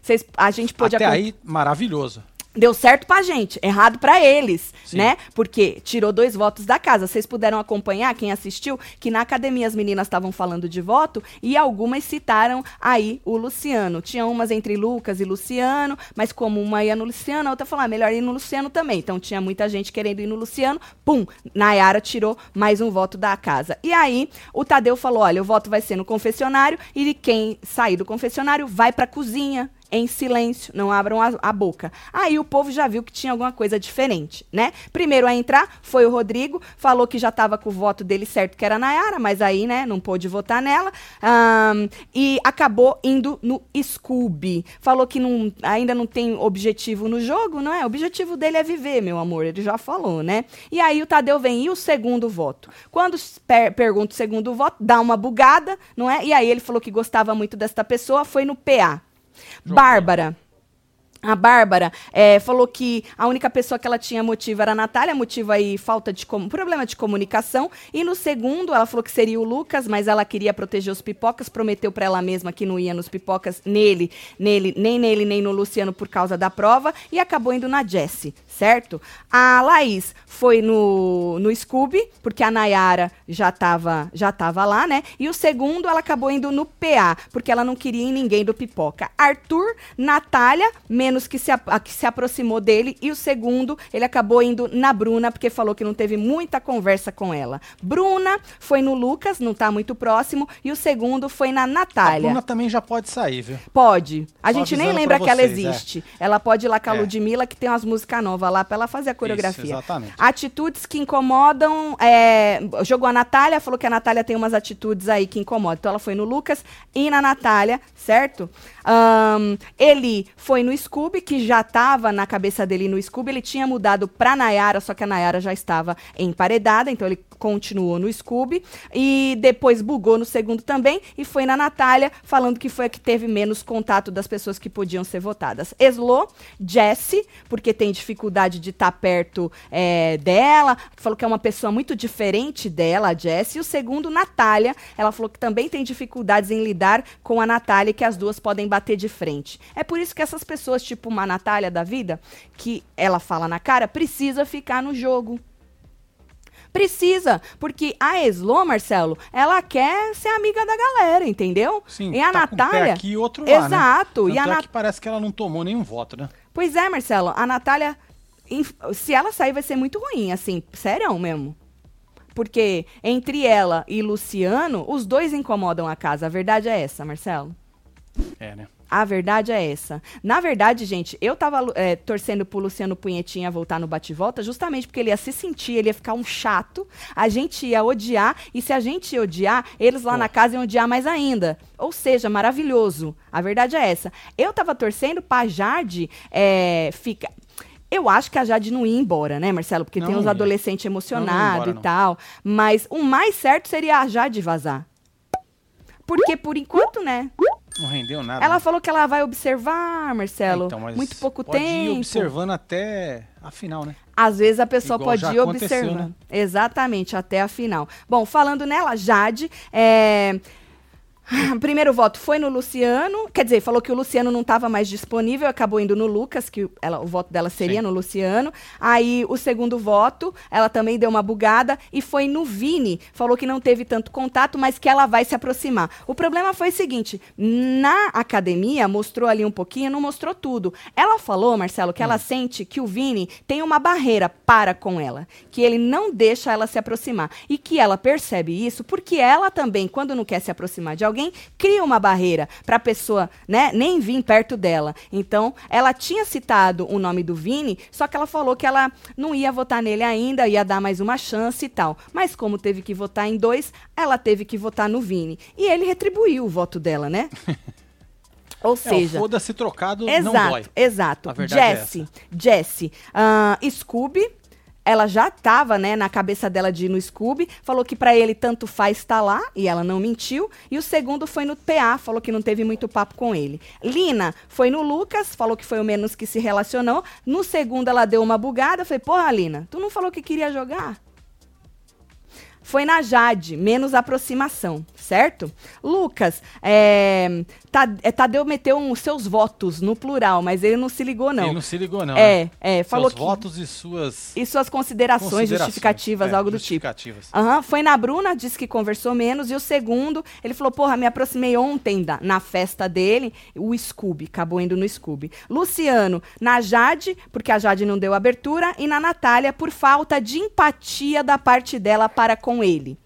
Vocês- a gente pôde Até aí, maravilhoso. Deu certo pra gente, errado pra eles, Sim. né? Porque tirou dois votos da casa. Vocês puderam acompanhar, quem assistiu, que na academia as meninas estavam falando de voto e algumas citaram aí o Luciano. Tinha umas entre Lucas e Luciano, mas como uma ia no Luciano, a outra falou, ah, melhor ir no Luciano também. Então tinha muita gente querendo ir no Luciano. Pum, Nayara tirou mais um voto da casa. E aí o Tadeu falou, olha, o voto vai ser no confessionário e quem sair do confessionário vai pra cozinha em silêncio, não abram a, a boca. Aí o povo já viu que tinha alguma coisa diferente, né? Primeiro a entrar foi o Rodrigo, falou que já estava com o voto dele certo, que era Nayara, mas aí, né, não pôde votar nela. Ahn, e acabou indo no Scooby. Falou que não, ainda não tem objetivo no jogo, não é? O objetivo dele é viver, meu amor, ele já falou, né? E aí o Tadeu vem, e o segundo voto? Quando per pergunta o segundo voto, dá uma bugada, não é? E aí ele falou que gostava muito desta pessoa, foi no PA. Bárbara. A Bárbara eh, falou que a única pessoa que ela tinha motivo era a Natália, motivo aí falta de problema de comunicação. E no segundo, ela falou que seria o Lucas, mas ela queria proteger os pipocas, prometeu pra ela mesma que não ia nos pipocas nele, nele, nem nele, nem no Luciano por causa da prova e acabou indo na Jessie, certo? A Laís foi no, no Scooby, porque a Nayara já tava, já tava lá, né? E o segundo, ela acabou indo no PA, porque ela não queria em ninguém do pipoca. Arthur, Natália, menos que se, a- a que se aproximou dele. E o segundo, ele acabou indo na Bruna, porque falou que não teve muita conversa com ela. Bruna foi no Lucas, não tá muito próximo. E o segundo foi na A Natália. Bruna também já pode sair, viu? Pode. A Só gente nem lembra que ela vocês, é. existe. Ela pode ir lá com a É. Ludmilla, que tem umas músicas novas lá, pra ela fazer a coreografia. exatamente. Atitudes que incomodam. é, jogou a Natália, falou que a Natália tem umas atitudes aí que incomodam. Então ela foi no Lucas e na Natália, certo? Ahn, ele foi no Scooby, que já tava na cabeça dele no Scooby. Ele tinha mudado pra Nayara, só que a Nayara já estava emparedada, então ele continuou no Scooby. E depois bugou no segundo também e foi na Natália, falando que foi a que teve menos contato das pessoas que podiam ser votadas. Eslo, Jessie, porque tem dificuldade de estar perto é, dela, falou que é uma pessoa muito diferente dela, a Jessie. E o segundo, Natália, ela falou que também tem dificuldades em lidar com a Natália e que as duas podem bater de frente. É por isso que essas pessoas, tipo uma Natália da vida, que ela fala na cara, precisa ficar no jogo. Precisa, porque a Eslo, Marcelo, ela quer ser amiga da galera, entendeu? Sim, e a tá com um Natália. aqui e outro lá, né? Exato. E Tanto a é Natália. que parece que ela não tomou nenhum voto, né? Pois é, Marcelo, a Natália, se ela sair, vai ser muito ruim, assim, sério mesmo. Porque entre ela e Luciano, os dois incomodam a casa. A verdade é essa, Marcelo. É, né? A verdade é essa. Na verdade, gente, eu tava é, torcendo pro Luciano Punhetinha voltar no bate-volta justamente porque ele ia se sentir, ele ia ficar um chato, a gente ia odiar, e se a gente ia odiar, eles lá Pô. na casa iam odiar mais ainda. Ou seja, maravilhoso. A verdade é essa. Eu tava torcendo pra Jade é, ficar. Eu acho que a Jade não ia embora, né, Marcelo? Porque Não tem uns adolescentes emocionados e tal. Mas o mais certo seria a Jade vazar. Porque por enquanto, né? Não rendeu nada. Ela né? falou que ela vai observar, Marcelo. Então, mas muito pouco pode ir tempo. observando até a final, né? Às vezes a pessoa Igual pode ir observando. né? Exatamente, até a final. Bom, falando nela, Jade, é... Primeiro voto foi no Luciano, quer dizer, falou que o Luciano não estava mais disponível, acabou indo no Lucas, que ela, o voto dela seria Sim. no Luciano. Aí o segundo voto, ela também deu uma bugada e foi no Vini. Falou que não teve tanto contato, mas que ela vai se aproximar. O problema foi o seguinte: na academia mostrou ali um pouquinho, não mostrou tudo. Ela falou, Marcelo, que Hum. ela sente que o Vini tem uma barreira para com ela, que ele não deixa ela se aproximar e que ela percebe isso porque ela também, quando não quer se aproximar de alguém alguém cria uma barreira pra pessoa, né, nem vir perto dela. Então, ela tinha citado o nome do Vini, só que ela falou que ela não ia votar nele ainda, ia dar mais uma chance e tal. Mas como teve que votar em dois, ela teve que votar no Vini. E ele retribuiu o voto dela, né? Ou É, o seja, foda-se trocado não Exato, dói. exato. A verdade é Jessie, Jessie, ah, Scooby, ela já tava, né, na cabeça dela de ir no Scooby, falou que pra ele tanto faz estar lá, e ela não mentiu. E o segundo foi no PA, falou que não teve muito papo com ele. Lina foi no Lucas, falou que foi o menos que se relacionou. No segundo ela deu uma bugada, falei, porra, Lina, tu não falou que queria jogar? Foi na Jade, menos aproximação, certo? Lucas, é, é, Tadeu meteu os seus votos no plural, mas ele não se ligou, não. Ele não se ligou, não. É, né? é, falou Seus que- votos e suas E suas considerações, considerações, justificativas, é, algo do tipo. justificativas. Aham, foi na Bruna, disse que conversou menos. E o segundo, ele falou: Porra, me aproximei ontem da- na festa dele. O Scooby, acabou indo no Scooby. Luciano, na Jade, porque a Jade não deu abertura. E na Natália, por falta de empatia da parte dela para com ele.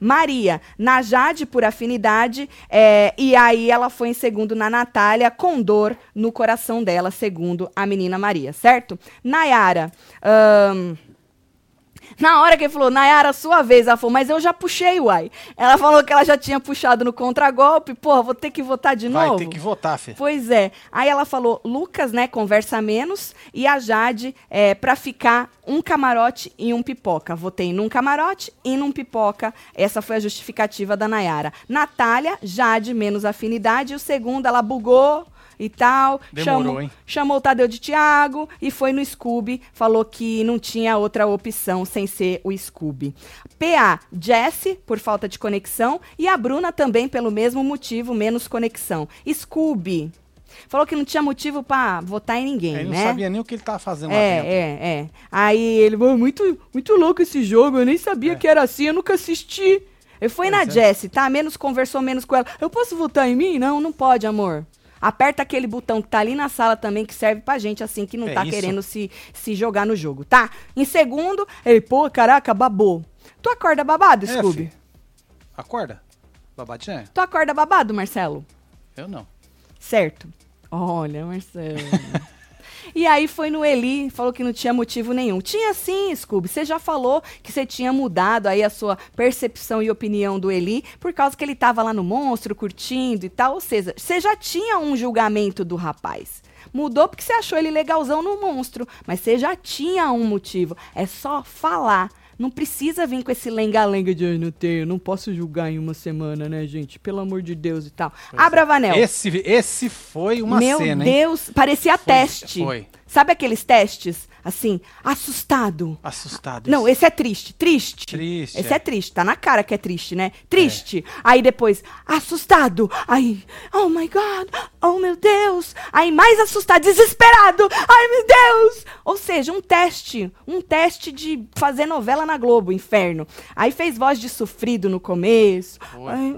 Maria, na Jade por afinidade, é, e aí ela foi em segundo na Natália, com dor no coração dela, segundo a menina Maria, certo? Nayara, ahn, na hora que ele falou, Nayara, sua vez, ela falou, mas eu já puxei, uai. Ela falou que ela já tinha puxado no contragolpe, porra, vou ter que votar de Vai novo? ter que votar, Fê. Pois é. Aí ela falou, Lucas, né, conversa menos, e a Jade, é, pra ficar um camarote e um pipoca. Votei num camarote e num pipoca. Essa foi a justificativa da Nayara. Natália, Jade, menos afinidade, e o segundo, ela bugou e tal. Demorou, chamou, hein? chamou o Tadeu de Tiago e foi no Scooby, falou que não tinha outra opção sem ser o Scooby. PA, Jesse, por falta de conexão, e a Bruna também pelo mesmo motivo, menos conexão. Scooby, falou que não tinha motivo pra votar em ninguém, Ele não né? sabia nem o que ele tava fazendo lá É, dentro. é, é. Aí ele, "Pô, muito, muito louco esse jogo, eu nem sabia que era assim, eu nunca assisti. Ele foi na É. Pois é. Jessie, tá? Menos conversou menos com ela. Eu posso votar em mim? Não, não pode, amor. Aperta aquele botão que tá ali na sala também, que serve pra gente, assim, que não É tá isso. querendo se, se jogar no jogo, tá? Em segundo, ele, pô, caraca, babou. Tu acorda babado, É, Scooby? Fê. Acorda. Babadinha? Tu acorda babado, Marcelo? Eu não. Certo. Olha, Marcelo. e aí foi no Eli, falou que não tinha motivo nenhum. Tinha sim, Scooby. Você já falou que você tinha mudado aí a sua percepção e opinião do Eli por causa que ele tava lá no monstro, curtindo e tal. Ou seja, você já tinha um julgamento do rapaz. Mudou porque você achou ele legalzão no monstro. Mas você já tinha um motivo. É só falar. Não precisa vir com esse lenga-lenga de "Ai, não tenho, não posso julgar em uma semana, né, gente? Pelo amor de Deus e tal. Abra Vanel. Esse, esse foi uma Meu cena, hein? Deus, parecia Foi, teste. foi. Sabe aqueles testes? Assim, assustado. Assustado. Não, esse é triste. Triste. Triste, Esse é. é. triste. Tá na cara que é triste, né? Triste. Aí depois, assustado. Aí, oh my God. Oh meu Deus. Aí mais assustado, desesperado. Ai meu Deus. Ou seja, um teste. Um teste de fazer novela na Globo, inferno. Aí fez voz de sofrido no começo. Foi.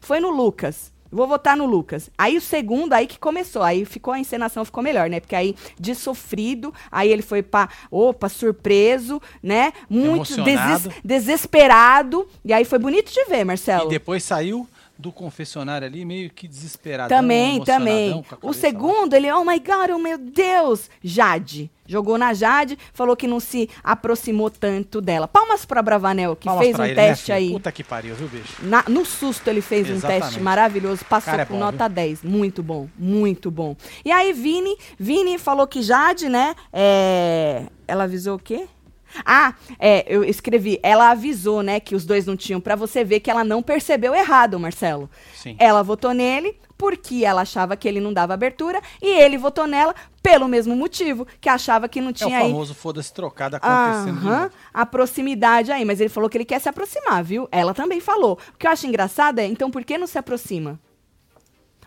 Foi no Lucas. Vou votar no Lucas. Aí o segundo, aí que começou. Aí ficou a encenação, ficou melhor, né? Porque aí de sofrido, aí ele foi pra, opa, surpreso, né? Muito deses- desesperado. E aí foi bonito de ver, Marcelo. E depois saiu do confessionário ali meio que desesperado. Também, também. O segundo, ele, oh my God, oh meu Deus. Jade. Jogou na Jade, falou que não se aproximou tanto dela. Palmas pra Bravanel, que fez um teste aí. né, Puta que pariu, viu, bicho? Na- no susto ele fez um Exatamente. teste maravilhoso, passou é com bom, nota 10. Muito bom, muito bom. E aí, Vini, Vini falou que Jade, né? é, Ela avisou o quê? Ah, é, eu escrevi. Ela avisou, né, que os dois não tinham, pra você ver que ela não percebeu errado, Marcelo. Sim. Ela votou nele porque ela achava que ele não dava abertura e ele votou nela pelo mesmo motivo, que achava que não É o tinha aí famoso foda-se trocado acontecendo Aham, a proximidade aí, mas ele falou que ele quer se aproximar, viu? Ela também falou. O que eu acho engraçado é, então por que não se aproxima?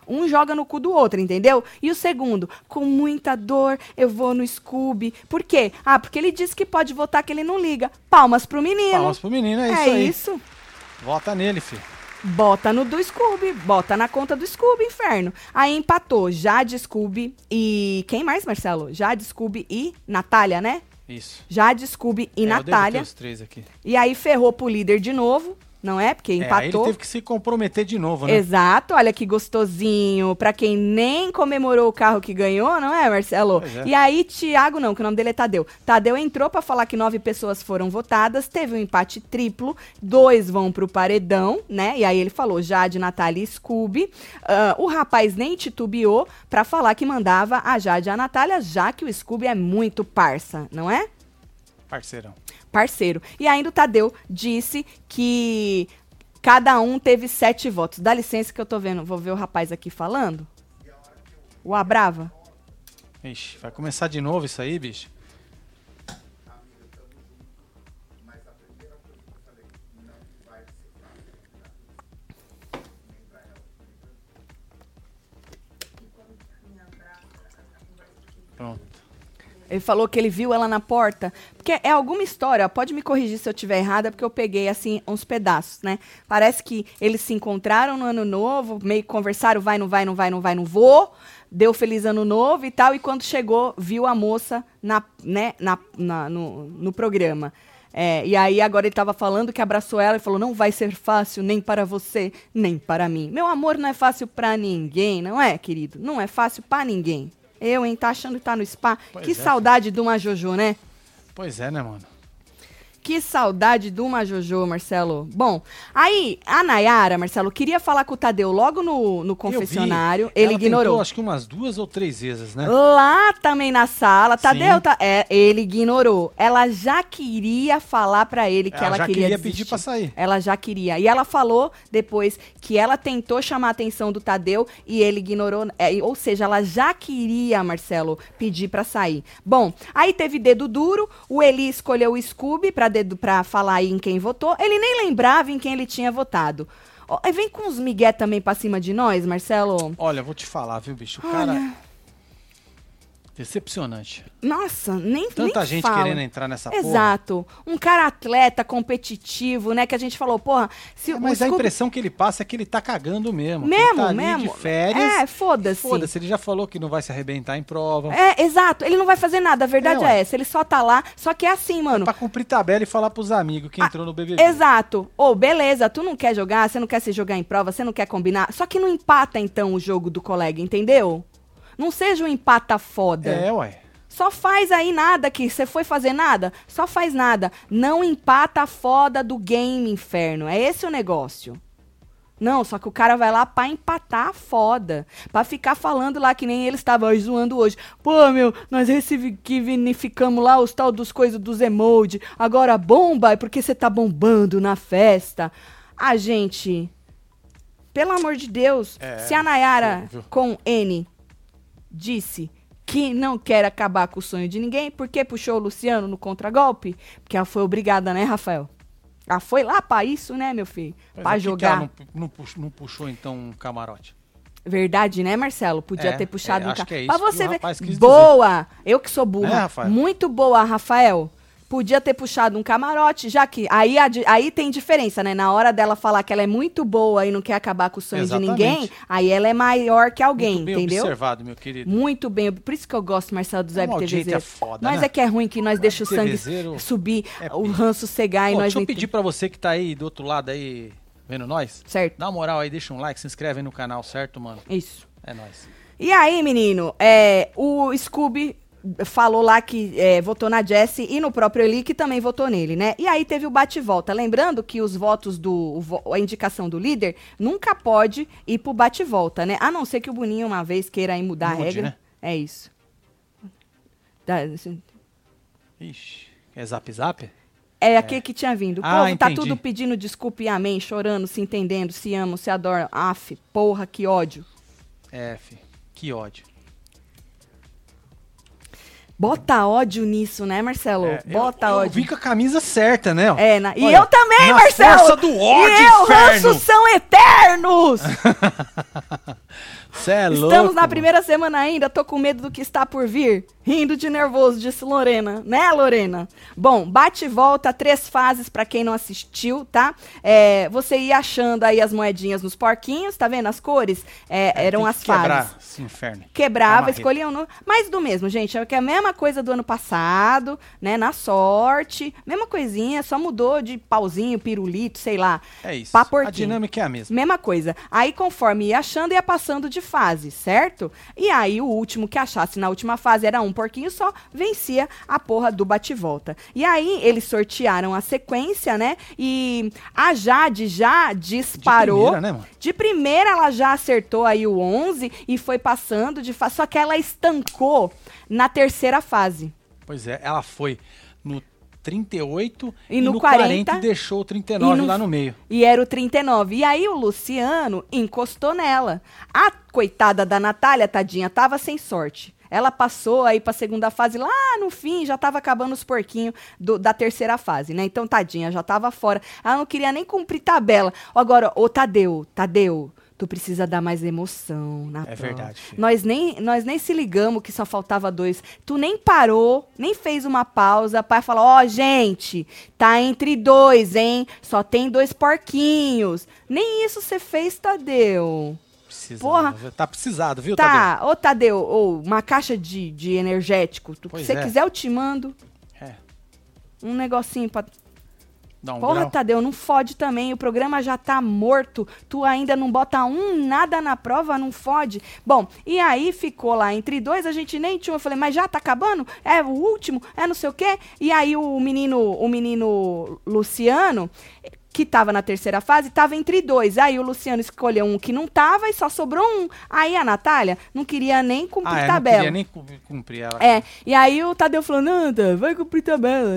Um joga no cu do outro, entendeu? E o segundo, com muita dor, eu vou no Scooby. Por quê? Ah, porque ele disse que pode votar que ele não liga. Palmas pro menino. Palmas pro menino, é isso é aí. isso. Vota nele, filho. Bota no do Scooby, bota na conta do Scooby, inferno. Aí empatou Jade, Scooby e... Quem mais, Marcelo? Jade, Scooby e Natália, né? Isso. Jade, Scooby e É, eu devo ter Natália. os três aqui. E aí ferrou pro líder de novo, não é? Porque É, aí ele empatou. teve que se comprometer de novo, né? Exato, olha que gostosinho. Pra quem nem comemorou o carro que ganhou, não é, Marcelo? É. E aí, Tiago, não, que o nome dele é Tadeu. Tadeu entrou pra falar que nove pessoas foram votadas, teve um empate triplo, dois vão pro paredão, né? E aí ele falou Jade, Natália e Scooby. Ah, o rapaz nem titubeou pra falar que mandava a Jade e a Natália, já que o Scooby é muito parça, não é? Parceirão. parceiro. E ainda o Tadeu disse que cada um teve sete votos. Dá licença que eu tô vendo, vou ver o rapaz aqui falando. O Abrava. Ixi, vai começar de novo isso aí, bicho? Ele falou que ele viu ela na porta. Porque é alguma história, pode me corrigir se eu tiver errada, porque eu peguei, assim, uns pedaços, né? Parece que eles se encontraram no ano novo, meio conversaram, vai, não vai, não vai, não vai, não vou. Deu feliz ano novo e tal. E quando chegou, viu a moça na, né, na, na- no, no programa. É, e aí agora ele tava falando que abraçou ela e falou: não vai ser fácil nem para você, nem para mim. Meu amor não é fácil pra ninguém, não é, querido? Não é fácil pra ninguém. Eu, hein, tá achando que tá no spa? Pois que é. saudade de uma Jojo, né? Pois é, né, mano? Que saudade de uma Jojo, Marcelo. Bom, aí a Nayara, Marcelo, queria falar com o Tadeu logo no, no confessionário. Ele Ela ignorou. tentou, acho que umas duas ou três vezes, né? Lá também na sala, Tadeu, tá, é, ele ignorou. Ela já queria falar pra ele que Ela ela, já queria, queria pedir pra sair. Ela já queria. E ela falou depois que ela tentou chamar a atenção do Tadeu e ele ignorou. é, ou seja, ela já queria, Marcelo, pedir pra sair. Bom, aí teve dedo duro. O Eli escolheu o Scooby pra, dedo, pra falar aí em quem votou. Ele nem lembrava em quem ele tinha votado. Aí vem com os migué também pra cima de nós, Marcelo. Olha, vou te falar, viu, bicho? O cara. Decepcionante. Nossa, nem Tanta nem gente fala. querendo entrar nessa porra. Exato. Um cara atleta, competitivo, né? Que a gente falou, porra, se É, o mas a Scooby- impressão que ele passa é que ele tá cagando mesmo. Mesmo, ele tá ali mesmo. de férias. É, foda-se. Foda-se, ele já falou que não vai se arrebentar em prova. É, exato. Ele não vai fazer nada, a verdade É, é, essa. Ele só tá lá. Só que é assim, mano. Pra cumprir tabela e falar pros amigos que entrou no BBB. Exato. Ô, beleza, tu não quer jogar, você não quer se jogar em prova, você não quer combinar. Só que não empata, então, o jogo do colega, entendeu? Não seja um empata foda. É, ué. Só faz aí nada que você foi fazer nada, só faz nada. Não empata a foda do game, inferno. É esse o negócio. Não, só que o cara vai lá pra empatar a foda. Pra ficar falando lá que nem ele estava zoando hoje. Pô, meu, nós ressignificamos lá os tal dos coisas dos emoji. Agora bomba é porque você tá bombando na festa. A gente. Pelo amor de Deus, É, se a Nayara viu? com N disse que não quer acabar com o sonho de ninguém, por que puxou o Luciano no contragolpe? Porque ela foi obrigada, né, Rafael? Ela foi lá pra isso, né, meu filho? Mas pra por que que jogar. ela não, não puxou, não puxou, então, um camarote? Verdade, né, Marcelo? Podia É, ter puxado é, um acho ca- que é que você rapaz quis dizer. Boa! Eu que sou burra. É? Muito boa, Rafael. Podia ter puxado um camarote, já que. Aí, aí tem diferença, né? Na hora dela falar que ela é muito boa e não quer acabar com o sonho Exatamente. de ninguém, aí ela é maior que alguém, Muito bem entendeu? observado, meu querido. Muito bem. Por isso que eu gosto, Marcelo, do Zé É uma audiência TVZ. foda, Nós né? é que é ruim que nós deixa o sangue subir, é o ranço cegar e Ó, nós deixa eu pedir pra você que tá aí do outro lado aí, vendo nós. Certo. Dá uma moral aí, deixa um like, se inscreve aí no canal, certo, mano? Isso. É nóis. E aí, menino, é, o Scooby falou lá que é, votou na Jessie e no próprio Eli, que também votou nele, né? E aí teve o bate-volta. Lembrando que os votos do. a indicação do líder nunca pode ir pro bate-volta, né? A não ser que o Boninho uma vez queira mudar Mude, a regra. né? É isso. Tá, assim, Ixi, é zap zap? É aquele que tinha vindo. O Ah, povo tá entendi. tudo pedindo desculpa e amém, chorando, se entendendo, se amam, se adoram. Aff, porra, que ódio. F. Que ódio. Bota ódio nisso, né, Marcelo? É, Bota eu, eu ódio. vim com a camisa certa, né? É, na- e Olha, eu também, na Marcelo! força do ódio, e eu, inferno! ranços são eternos! Cê é louco. Estamos na mano. primeira semana ainda, tô com medo do que está por vir. Rindo de nervoso, disse Lorena. Né, Lorena? Bom, bate e volta, três fases pra quem não assistiu, tá? É, você ia achando aí as moedinhas nos porquinhos, tá vendo as cores? É, É, eram as que quebrar fases. esse inferno. Quebrava, escolhiam no... Mas do mesmo, gente. É que é a mesma coisa do ano passado, né? Na sorte. Mesma coisinha, só mudou de pauzinho, pirulito, sei lá. É isso. Pra A dinâmica é a mesma. Mesma coisa. Aí, conforme ia achando, ia passando de fase, certo? E aí, o último que achasse na última fase era um porquinho só, vencia a porra do bate-volta. E aí, eles sortearam a sequência, né? E a Jade já disparou. primeira, né, mano? De primeira, ela já acertou aí o 11 e foi passando de fase. Só que ela estancou na terceira fase. Pois é, ela foi no 38 E no 40, e deixou o 39 e no- lá no meio. E era o 39. E aí o Luciano encostou nela. A coitada da Natália, tadinha, tava sem sorte. Ela passou aí pra segunda fase lá no fim, já tava acabando os porquinhos do- da terceira fase, né? Então, tadinha, já tava fora. Ela não queria nem cumprir tabela. Agora, ô Tadeu, Tadeu, tu precisa dar mais emoção na É prova. verdade, filho. Nós nem, nós nem se ligamos que só faltava dois. Tu nem parou, nem fez uma pausa para falar, ó, gente, tá entre dois, hein? Só tem dois porquinhos. Nem isso você fez, Tadeu. Precisa, Porra. viu? Tá precisado, viu, Tadeu? Tá, ô Tadeu, ou uma caixa de, de energético. Se você é. quiser, eu te mando É, um negocinho pra. Um Porra, grau. Tadeu, não fode também. O programa já tá morto. Tu ainda não bota um nada na prova, não fode. Bom, e aí ficou lá entre dois, a gente nem tinha. Eu falei, mas já tá acabando? É o último? É não sei o quê? E aí o menino, o menino Luciano. Que tava na terceira fase, tava entre dois. Aí o Luciano escolheu um que não tava e só sobrou um. Aí a Natália não queria nem cumprir Ah, é, não tabela. queria nem cu- cumprir ela. É, e aí o Tadeu falou, Nanda, vai cumprir tabela.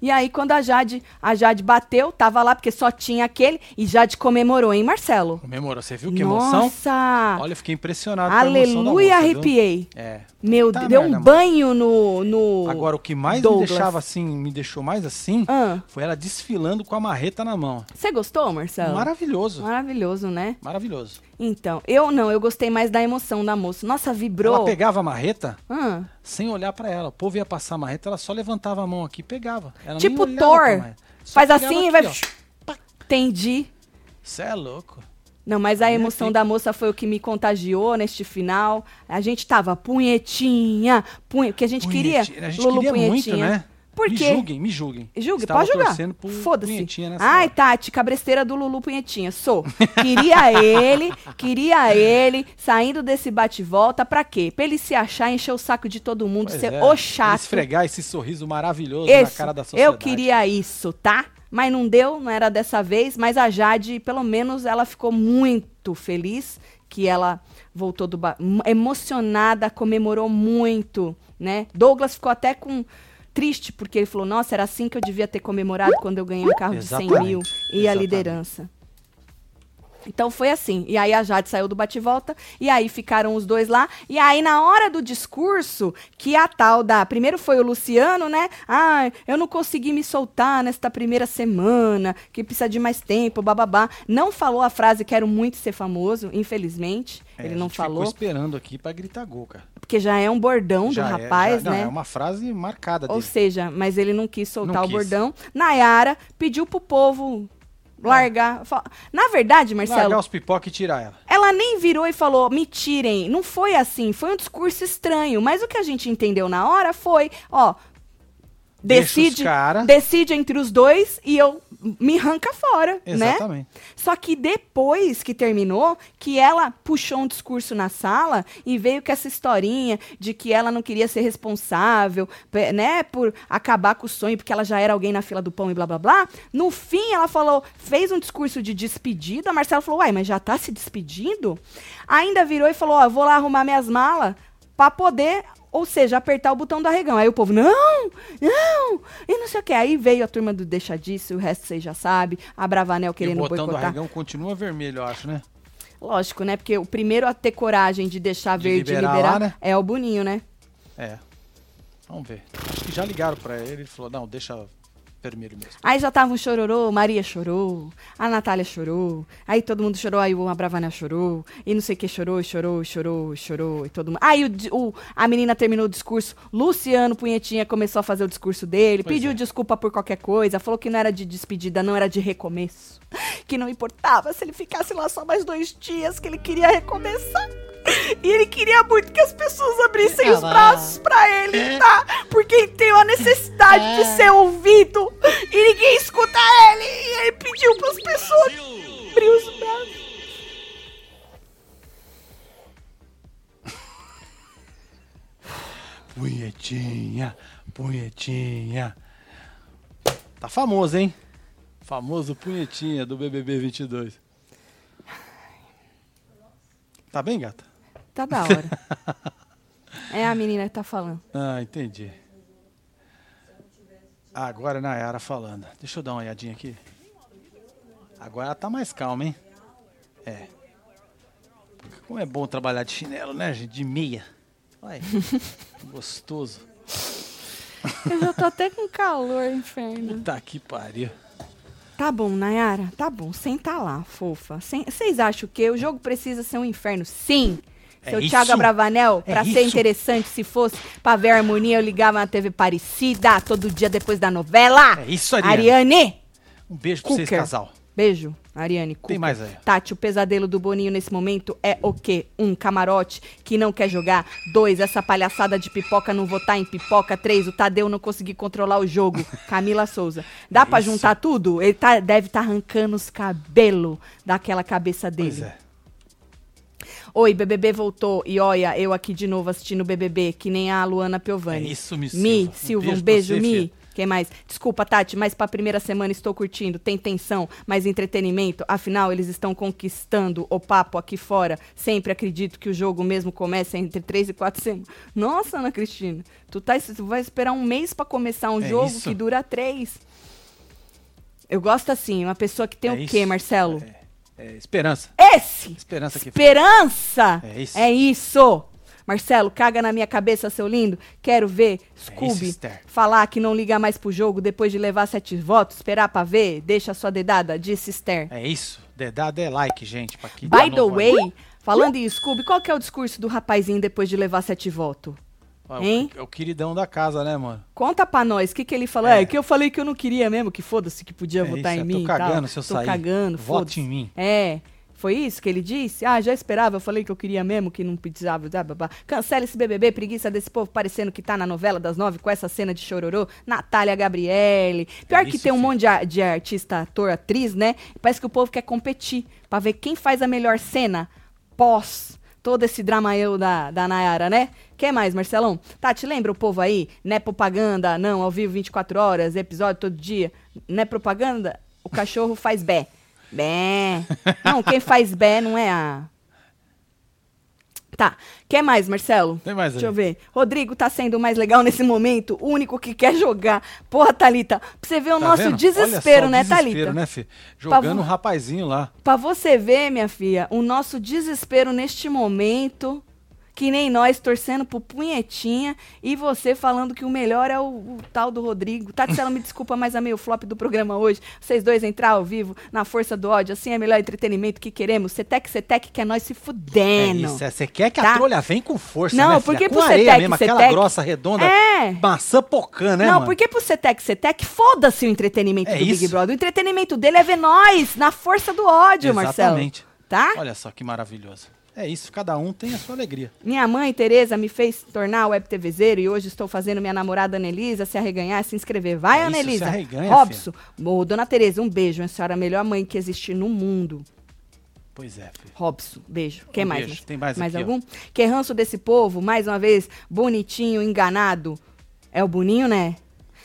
E aí quando a Jade, a Jade bateu, tava lá, porque só tinha aquele, e Jade comemorou, hein, Marcelo? Comemorou, você viu que emoção? Nossa! Olha, eu fiquei impressionado com a emoção da Aleluia, moça, viu? arrepiei. É. Meu Tá Deus, deu merda, um banho no, no Agora, o que mais Douglas. me deixava assim, me deixou mais assim, Ah. foi ela desfilando com a marreta na mão. Você gostou, Marcelo? Maravilhoso. Maravilhoso, né? Maravilhoso. Então, eu não, eu gostei mais da emoção da moça. Nossa, vibrou. Ela pegava a marreta Ah. sem olhar pra ela. O povo ia passar a marreta, ela só levantava a mão aqui e pegava. Ela Tipo nem olhava pra Thor. Faz assim e vai... ó. Entendi. Cê é louco. Não, mas a emoção da moça foi o que me contagiou neste final. A gente tava punhetinha, punhe... porque a gente queria Punhetinha. A gente Lulu queria muito, punhetinha. né? Por me quê? julguem, me julguem. Julgue, Estava pode julgar. Foda-se. Ai, hora. Tati, cabresteira do Lulu Punhetinha. Sou. Queria ele, queria ele saindo desse bate-volta pra quê? Pra ele se achar, encher o saco de todo mundo, Pois ser é, o chato. Esfregar esse sorriso maravilhoso na Isso, cara da sociedade. eu queria isso, tá? Mas não deu, não era dessa vez. Mas a Jade, pelo menos, ela ficou muito feliz que ela voltou do ba- emocionada, comemorou muito, né? Douglas ficou até com triste porque ele falou: Nossa, era assim que eu devia ter comemorado quando eu ganhei um carro de 100 mil Exatamente, e a exatamente. liderança. Então foi assim. E aí a Jade saiu do bate-volta, e aí ficaram os dois lá. E aí, na hora do discurso, que a tal da. Primeiro foi o Luciano, né? Ah, eu não consegui me soltar nesta primeira semana, que precisa de mais tempo, bababá. Não falou a frase quero muito ser famoso, infelizmente. É, ele a não gente falou. Ficou esperando aqui pra gritar gol, cara. Porque já é um bordão Já do é, rapaz, já- né? Não, é uma frase marcada Ou dele. seja, mas ele não quis soltar Não o quis. bordão. Nayara pediu pro povo largar. Na verdade, Marcelo, Largar os pipoca e tirar ela. ela nem virou e falou, me tirem. Não foi assim, foi um discurso estranho. Mas o que a gente entendeu na hora foi, ó, decide, cara. decide entre os dois e eu me arranca fora, né? Exatamente. Só que depois que terminou, que ela puxou um discurso na sala e veio com essa historinha de que ela não queria ser responsável, né, por acabar com o sonho, porque ela já era alguém na fila do pão e blá blá blá. No fim, ela falou, fez um discurso de despedida. A Marcela falou, uai, mas já tá se despedindo? Ainda virou e falou, ó, vou lá arrumar minhas malas pra poder ou seja, apertar o botão do arregão. Aí o povo, não, não, e não sei o que. Aí veio a turma do deixa disso, o resto vocês já sabem. A Bravanel E o querendo botão do boicotar. arregão continua vermelho, eu acho, né? Lógico, né? Porque o primeiro a ter coragem de deixar De verde e liberar liberar lá, né? é o Boninho, né? É. Vamos ver. Acho que já ligaram pra ele. Ele falou, não, deixa vermelho mesmo. Aí já tava um chororô, Maria chorou, a Natália chorou, aí todo mundo chorou, aí o Abravanel chorou, e não sei o que chorou, chorou, chorou, chorou, e todo mundo. Aí o, o- a menina terminou o discurso, Luciano Punhetinha começou a fazer o discurso dele, Pois pediu é. desculpa por qualquer coisa, falou que não era de despedida, não era de recomeço, que não importava se ele ficasse lá só mais dois dias, que ele queria recomeçar. E ele queria muito que as pessoas abrissem os braços pra ele, tá? Porque ele tem a necessidade de ser ouvido e ninguém escuta ele. E ele pediu pras pessoas abrir os braços. Punhetinha, punhetinha. Tá famoso, hein? Famoso punhetinha do BBB 22. Tá bem, gata? Tá da hora. É a menina que tá falando. Ah, entendi. Agora é a Nayara falando. Deixa eu dar uma olhadinha aqui. Agora ela tá mais calma, hein? É. Como é bom trabalhar de chinelo, né, gente? De meia. Olha, gostoso. Eu já tô até com calor, inferno. Tá que pariu. Tá bom, Nayara, tá bom. Senta lá, fofa. Vocês acham que o jogo precisa ser um inferno? Sim. É Seu isso. Thiago Abravanel, É pra ser isso. interessante, se fosse pra ver a harmonia, eu ligava na TV Parecida todo dia depois da novela. É isso, Ariane. Ariane! Um beijo pra vocês, Cooker. casal. Beijo, Ariane. Cooker. Tem mais aí. Tati, o pesadelo do Boninho nesse momento é o quê? Um, camarote que não quer jogar. Dois, essa palhaçada de pipoca não votar em pipoca. Três, o Tadeu não conseguir controlar o jogo. Camila Souza. Dá É pra isso. juntar tudo? Ele tá, deve estar arrancando os cabelos daquela cabeça dele. Pois é. Oi, BBB voltou. E olha, eu aqui de novo assistindo o BBB, que nem a Luana Piovani. É isso, Mi, Silva. Um Silva, um beijo beijo, pra você, Mi. filha. Quem mais? Desculpa, Tati, mas pra primeira semana estou curtindo. Tem tensão, mais entretenimento. Afinal, eles estão conquistando o papo aqui fora. Sempre acredito que o jogo mesmo começa entre três e quatro semanas. Nossa, Ana Cristina, tu, tá, tu vai esperar um mês pra começar um É jogo isso? que dura três. Eu gosto assim, uma pessoa que tem É o quê, isso. Marcelo? É, esperança. Esse! Esperança aqui. Esperança! É isso. É isso! Marcelo, caga na minha cabeça, seu lindo. Quero ver Scooby Esther. falar que não liga mais pro jogo depois de levar sete votos. Esperar pra ver? Deixa a sua dedada, disse Esther. É isso. Dedada é like, gente. Pra By the novo aí. way, falando em Scooby, qual que é o discurso do rapazinho depois de levar sete votos? O- hein? É o queridão da casa, né, mano? Conta pra nós, o que, que ele falou? É. É. que eu falei que eu não queria mesmo, que foda-se, que podia É votar isso, em eu tô mim e tal. cagando se eu tô sair. cagando, Vote em mim. É, foi isso que ele disse? Ah, já esperava, eu falei que eu queria mesmo, que não precisava, blá, blá, blá. Cancela esse BBB, preguiça desse povo parecendo que tá na novela das nove com essa cena de chororô. Natália Gabriele. Pior É que tem um filho. monte de, de artista, ator, atriz, né? Parece que o povo quer competir pra ver quem faz a melhor cena pós todo esse drama eu da, da Nayara, né? Quer mais, Marcelão? Tati, lembra o povo aí? Não é propaganda, não, ao vivo 24 horas, episódio todo dia. Não é propaganda? O cachorro faz bé. Bé. Não, quem faz bé não é a... Tá. Quer mais, Marcelo? Tem mais aí. Deixa eu ver. Rodrigo tá sendo o mais legal nesse momento, o único que quer jogar. Porra, Thalita, pra você ver o Tá nosso vendo? desespero, Olha só o né, desespero, Thalita? né, filho? Pra Jogando vo- o rapazinho lá. Pra você ver, minha filha, o nosso desespero neste momento, que nem nós torcendo pro punhetinha, e você falando que o melhor é o, o tal do Rodrigo. Tatsela, me desculpa, mas amei o flop do programa hoje. Vocês dois entrar ao vivo na força do ódio, assim é melhor entretenimento que queremos. Cetec, Cetec, que é nós se É fudendo. isso. é, Você quer que Tá? a trolha vem com força, Não, né, porque pro areia Cetec, mesmo, aquela Cetec- grossa, redonda, É. maçã pocã, né, Não, mano? porque pro Cetec, Cetec, foda-se o entretenimento É do Big isso. Brother. O entretenimento dele é ver nós na força do ódio, Marcelo. Exatamente. Tá? Olha só que maravilhoso. É isso, cada um tem a sua alegria. Minha mãe, Tereza, me fez tornar web TVzeiro e hoje estou fazendo minha namorada Anelisa se arreganhar e se inscrever. Vai, É isso, Anelisa. se arreganha, Robson. Ô, dona Tereza, um beijo. A senhora é a melhor mãe que existe no mundo. Pois é, filho. Robson, beijo. Quem Um mais? beijo. Tem mais aqui, ó. algum? Que ranço desse povo, mais uma vez, bonitinho, enganado. É o Boninho, né?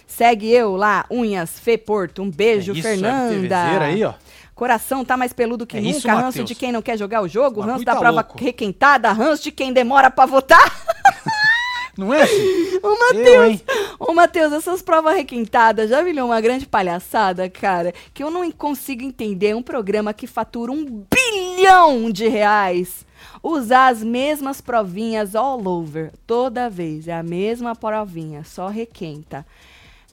Segue eu lá, Unhas Fê Porto. Um beijo, é isso, Fernanda. Aí, ó. Coração tá mais peludo que É nunca. isso, ranço de quem não quer jogar o jogo, O ranço da tá prova louco. requentada, ranço de quem demora pra votar. Não é? Ô, Eu, Matheus, ô, Matheus, essas provas requintadas já virou uma grande palhaçada, cara, que eu não consigo entender um programa que fatura um bilhão de reais. Usar as mesmas provinhas all over, toda vez, é a mesma provinha, só requenta.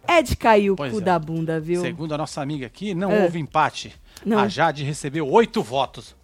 É de cair o Pois cu é. da bunda, viu? Segundo a nossa amiga aqui, não É. houve empate. Não. A Jade recebeu oito votos.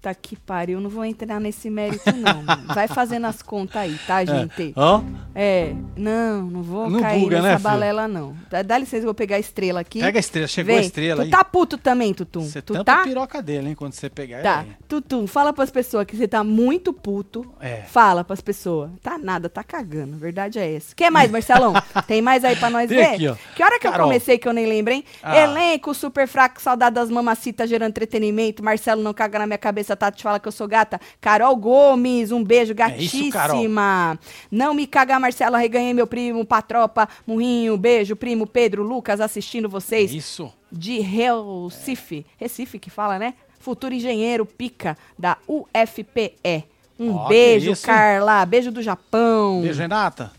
Tá que pariu, não vou entrar nesse mérito, não. mano. Vai fazendo as contas aí, tá, gente? Hã? É, não, não vou Não cair buga, nessa né, filho? balela, não. Dá, dá licença, eu vou pegar a estrela aqui. Pega a estrela, chegou a Vem. estrela tu aí. tá puto também, Tutum? Você tu tá? a piroca dele, hein, quando você pegar Tá. ele. Tutum, fala pras pessoas que você tá muito puto. É. Fala pras pessoas. Tá nada, tá cagando. A verdade é essa. Quer mais, Marcelão? Tem mais aí pra nós Tem ver? aqui, ó. Que hora que eu Carol. comecei que eu nem lembro, hein? Ah. Elenco super fraco, saudade das mamacitas gerando entretenimento. Marcelo não caga na minha cabeça, tá? Te fala que eu sou gata. Carol Gomes, um beijo, É isso, gatíssima. não me caga, Marcelo, reganhei meu primo, Patropa, Murrinho, beijo, primo Pedro, Lucas, assistindo vocês Isso. de Recife, Recife que fala, né? Futuro engenheiro pica da UFPE. Um que beijo? Carla. Beijo do Japão. Beijo, Renata.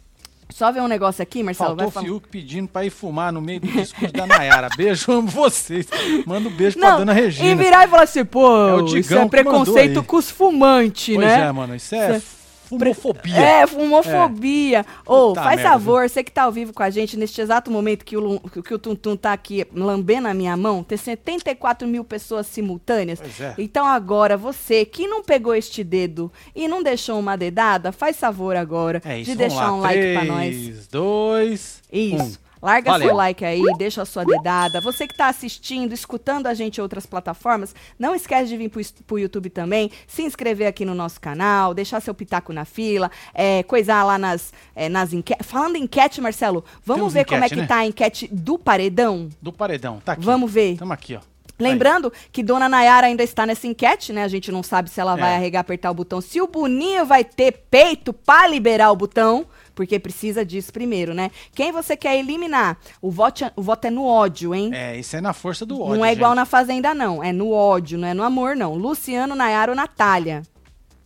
Só ver um negócio aqui, Marcelo. Faltou o vai. Fiuk pedindo pra ir fumar no meio do discurso da Nayara. Beijo, amo vocês. Manda um beijo pra Não, dona e Regina. virar e falar assim, pô, É isso é preconceito com os fumantes, Pois né? é, mano. Isso é Isso fumofobia. É, fumofobia. Ô, Puta faz merda, favor, você que tá ao vivo com a gente, neste exato momento que o, que o Tuntum tá aqui lambendo a minha mão, tem 74 mil pessoas simultâneas. É. Então agora, você que não pegou este dedo e não deixou uma dedada, faz favor agora É isso, de deixar lá. um like pra Três, nós. dois, Isso. um. Larga Valeu. seu like aí, deixa a sua dedada. Você que está assistindo, escutando a gente em outras plataformas, não esquece de vir pro, es- pro YouTube também, se inscrever aqui no nosso canal, deixar seu pitaco na fila, é, coisar lá nas, é, nas enquetes. Falando em enquete, Marcelo, vamos Temos ver como é enquete, que né? tá a enquete do paredão? Do paredão. Tá aqui. Vamos ver. Tamo aqui, ó. Lembrando que Dona Nayara ainda está nessa enquete, né? A gente não sabe se ela vai É. arregar, apertar o botão, se o Boninho vai ter peito para liberar o botão, porque precisa disso primeiro, né? Quem você quer eliminar? O voto, é- o voto é no ódio, hein? É, isso é na força do ódio. não é igual gente. na Fazenda, não. É no ódio, não é no amor, não. Luciano, Nayara ou Natália.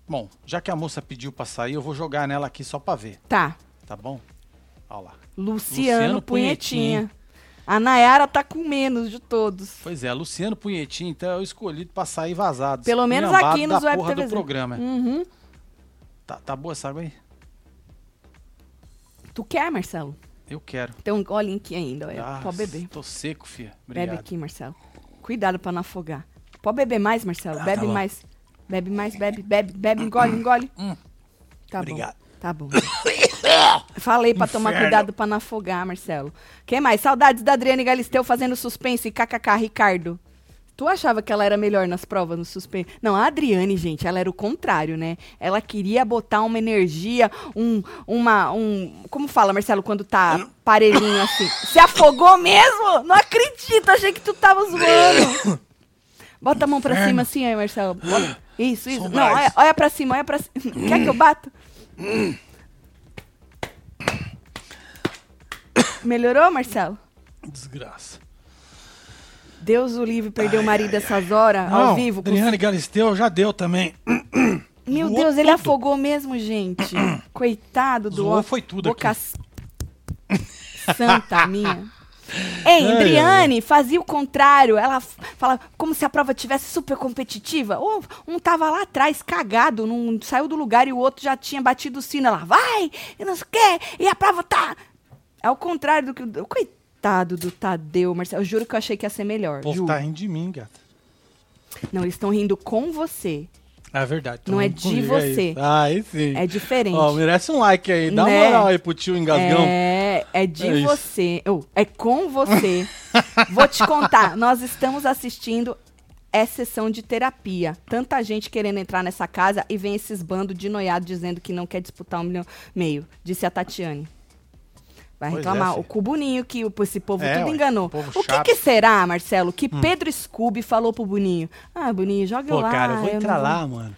Bom, já que a moça pediu pra sair, eu vou jogar nela aqui só pra ver. Tá. Tá bom? Olha lá. Luciano, Luciano Punhetinha. Punhetinho. A Nayara tá com menos de todos. Pois é, Luciano Punhetinho, então é o escolhido pra sair vazado. Pelo menos aqui nos Web do programa. Uhum. Tá, tá boa essa água aí? Tu quer, Marcelo? Eu quero. Tem um golinho aqui ainda, olha. Ah, Pode beber. Tô seco. Bebe Obrigado. aqui, Marcelo. Cuidado pra não afogar. Pode beber mais, Marcelo. Ah, bebe tá mais. Bebe mais, bebe, bebe, bebe, engole, engole. Hum. Tá Obrigado. bom. Tá bom. Falei pra tomar cuidado pra não afogar, Marcelo. Quem mais? Saudades da Adriane Galisteu fazendo suspense. KKK, Ricardo. Tu achava que ela era melhor nas provas no suspense? Não, a Adriane, gente, ela era o contrário, né? Ela queria botar uma energia, um, uma, um... Como fala, Marcelo, quando tá parelhinho assim? Se afogou mesmo? Não acredito, achei que tu tava zoando. Bota a mão pra cima assim aí, Marcelo. Bota. Isso, isso. Não, olha, olha pra cima, olha pra cima. Quer que eu bato? Melhorou, Marcelo? Desgraça. Deus o livre, perdeu o marido essas horas, ao Não, vivo. com- Adriane Galisteu já deu também. Meu Zoou Deus, ele tudo. afogou mesmo, gente. Coitado do Zoou foi tudo Boca aqui. Santa minha. Ei, Ai, Adriane fazia o contrário. Ela fala como se a prova tivesse super competitiva. Ou um tava lá atrás, cagado, não saiu do lugar e o outro já tinha batido o sino. Ela, vai, e não sei o quê, e a prova tá. É o contrário do que. o- Coitado do Tadeu, Marcelo. Eu juro que eu achei que ia ser melhor. O povo juro. tá rindo de mim, gata. Não, eles estão rindo com você. É verdade. Não é de comigo você. Aí. Ah, aí sim. É diferente. Ó, merece um like aí. Dá Né? uma moral aí pro tio Engasgão. É, é de É você. Oh, é com você. Vou te contar. Nós estamos assistindo é sessão de terapia. Tanta gente querendo entrar nessa casa e vem esses bandos de noiado dizendo que não quer disputar um milhão meio, disse a Tatiane. Vai Pois reclamar. é, o Cubuninho, que o- esse povo É, tudo ué, enganou. povo O que. Hum. que será, Marcelo, que Pedro Scooby falou pro Boninho? Ah, Boninho, joga Pô, lá. cara, eu vou não entrar lá, mano.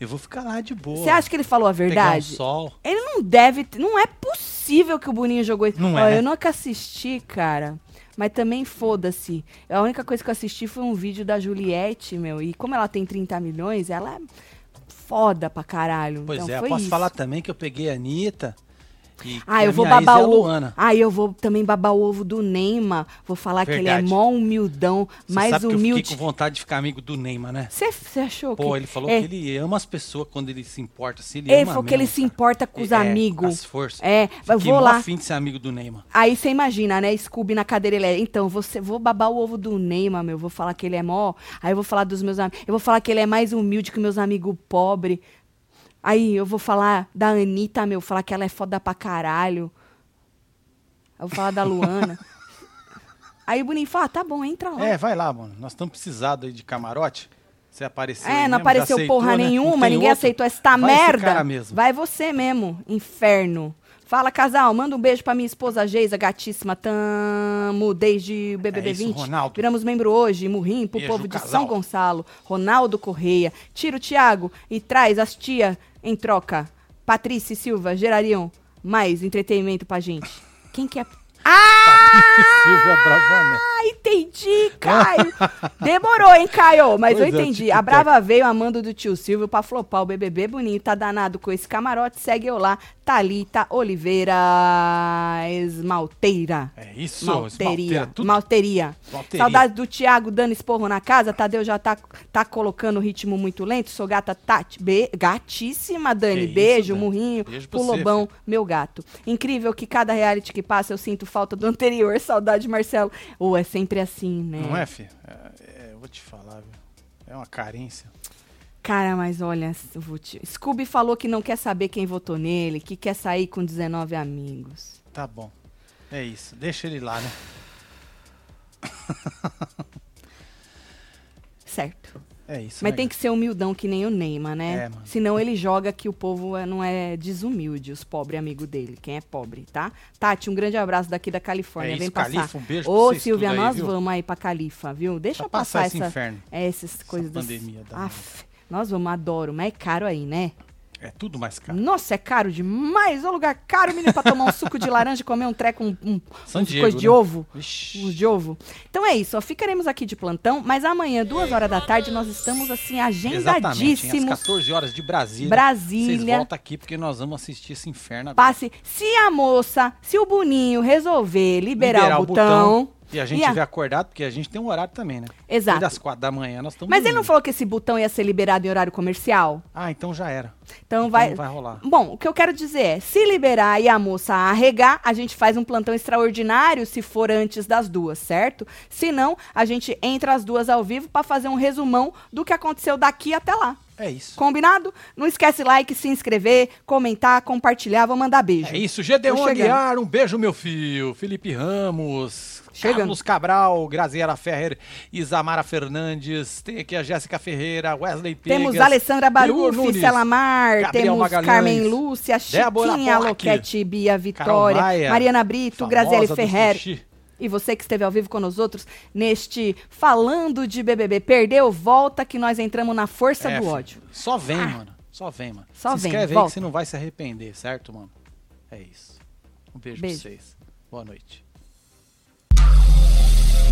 Eu vou ficar lá de boa. Você acha que ele falou a Pegar um verdade? sol. Ele não deve. ter- Não é possível que o Boninho jogou isso. Não Ó, é? Eu nunca assisti, cara. Mas também foda-se. A única coisa que eu assisti foi um vídeo da Juliette, meu. E como ela tem 30 milhões, ela é foda pra caralho. Pois então é, foi posso isso. falar também que eu peguei a Anitta E Ah, eu vou babar é o ovo. Ah, eu vou também babar o ovo do Neymar. Vou falar que ele é Verdade. mó humildão, Você mais sabe que eu humilde. fiquei com vontade de ficar amigo do Neymar, né? Você achou Pô, que. ele falou é, que ele ama as pessoas quando ele se importa. Assim, ele Ele falou que ele mesmo, se cara. importa com os É, amigos. com as forças. É, eu vou lá. afim de ser amigo do Neymar. Aí você imagina, né? Scooby na cadeira ele é. Então, você vou babar o ovo do Neymar, meu. Vou falar que ele é mó. Aí eu vou falar dos meus amigos. Eu vou falar que ele é mais humilde que meus amigos pobres. Aí eu vou falar da Anitta, meu. Falar que ela é foda pra caralho. Eu vou falar da Luana. Aí o Boninho fala, ah, tá bom, entra lá. É, vai lá, mano. Nós estamos precisados aí de camarote. Você apareceu É, não mesmo, apareceu aceitou, porra né? Nenhuma, ninguém outro. aceitou esta Vai merda. Vai você mesmo, inferno. Fala, casal, manda um beijo pra minha esposa Geisa, gatíssima. Tamo desde o BBB É isso, 20. Ronaldo. Viramos membro hoje, murrim pro Beijo, povo de casal. São Gonçalo. Ronaldo Correia. Tira o Thiago e traz as tia em troca. Patrícia e Silva gerariam mais entretenimento pra gente. Quem que é? Bravanel. Ah, entendi, Caio. Demorou, hein, Caio? Mas Pois eu é, entendi. tic-tac. a Brava veio amando do tio Silvio pra flopar o BBB bonito. Tá danado com esse camarote. Segue eu lá. Thalita Oliveira Esmalteira. É isso, Malteria. esmalteira. Malteria. Malteria. Saudades do Thiago dando esporro na casa. Tadeu já tá, tá colocando o ritmo muito lento. Sou gata Tati. Be- gatíssima, Dani. Que isso, Beijo, Dani. murrinho. Beijo pro Lobão, meu gato. Incrível que cada reality que passa eu sinto falta do anterior. Saudade, Marcelo. Ou é sempre assim, né? Não é, filho? É, é, eu vou te falar, viu? É uma carência. Cara, mas olha, eu vou te... Scooby falou que não quer saber quem votou nele, que quer sair com 19 amigos. Tá bom. É isso. Deixa ele lá, né? Certo. É isso. Mas né, tem que ser humildão que nem o Neymar, né? É, mano. Senão ele joga que o povo é- não é desumilde, os pobres amigos dele. Quem é pobre, tá? Tati, um grande abraço daqui da Califórnia. É isso, Vem passar. Califa, um beijo pra Ô, vocês Silvia, aí, nós viu? vamos aí pra Califa, viu? Deixa Pra eu passar, passar esse essa, inferno. é, essas coisas das... pandemia danada. Aff, nós vamos, adoro, mas é caro aí, né? É tudo mais caro. Nossa, é caro demais. Ô lugar caro, menino, pra tomar um suco de laranja e comer um treco, um, um, uns Diego, coisa de né? ovo. Os de ovo. Então é isso, ó. Ficaremos aqui de plantão, mas amanhã, duas horas da tarde, nós estamos assim, Exatamente. Às agendadíssimos. 14 horas de Brasília. Brasília. Vocês voltam aqui porque nós vamos assistir esse inferno agora. Passe. Se a moça, se o Boninho resolver liberar, o, botão. E a gente e a- tiver acordado, porque a gente tem um horário também, né? Exato. E das 4 da manhã nós estamos Mas ele não dormindo. falou que esse botão ia ser liberado em horário comercial? Ah, então já era. Então, Então vai. vai rolar. Bom, o que eu quero dizer é: se liberar e a moça arregar, a gente faz um plantão extraordinário se for antes das duas, certo? Se não, a gente entra as duas ao vivo pra fazer um resumão do que aconteceu daqui até lá. É isso. Combinado? Não esquece like, se inscrever, comentar, compartilhar. Vou mandar beijo. É isso, Gedeon Tô chegando. Aguiar, um beijo, meu filho. Felipe Ramos, Chegando. Carlos Cabral, Graziela Ferrer, Isamara Fernandes, tem aqui a Jéssica Ferreira, Wesley Pegas. Temos Alessandra Nunes, Selamar, Gabriel temos Magalhães, Carmen Lúcia, Chiquinha Loquete, Bia Vitória, Maia, Mariana Brito, Graziele do Ferrer. E você que esteve ao vivo com nós outros neste Falando de BBB. Perdeu? Volta que nós entramos na força É, do ódio. Só vem, mano. Só vem, mano. Só se vem, inscreve aí volta. que você não vai se arrepender, certo, mano? É isso. Um beijo, Beijo. pra vocês. Boa noite.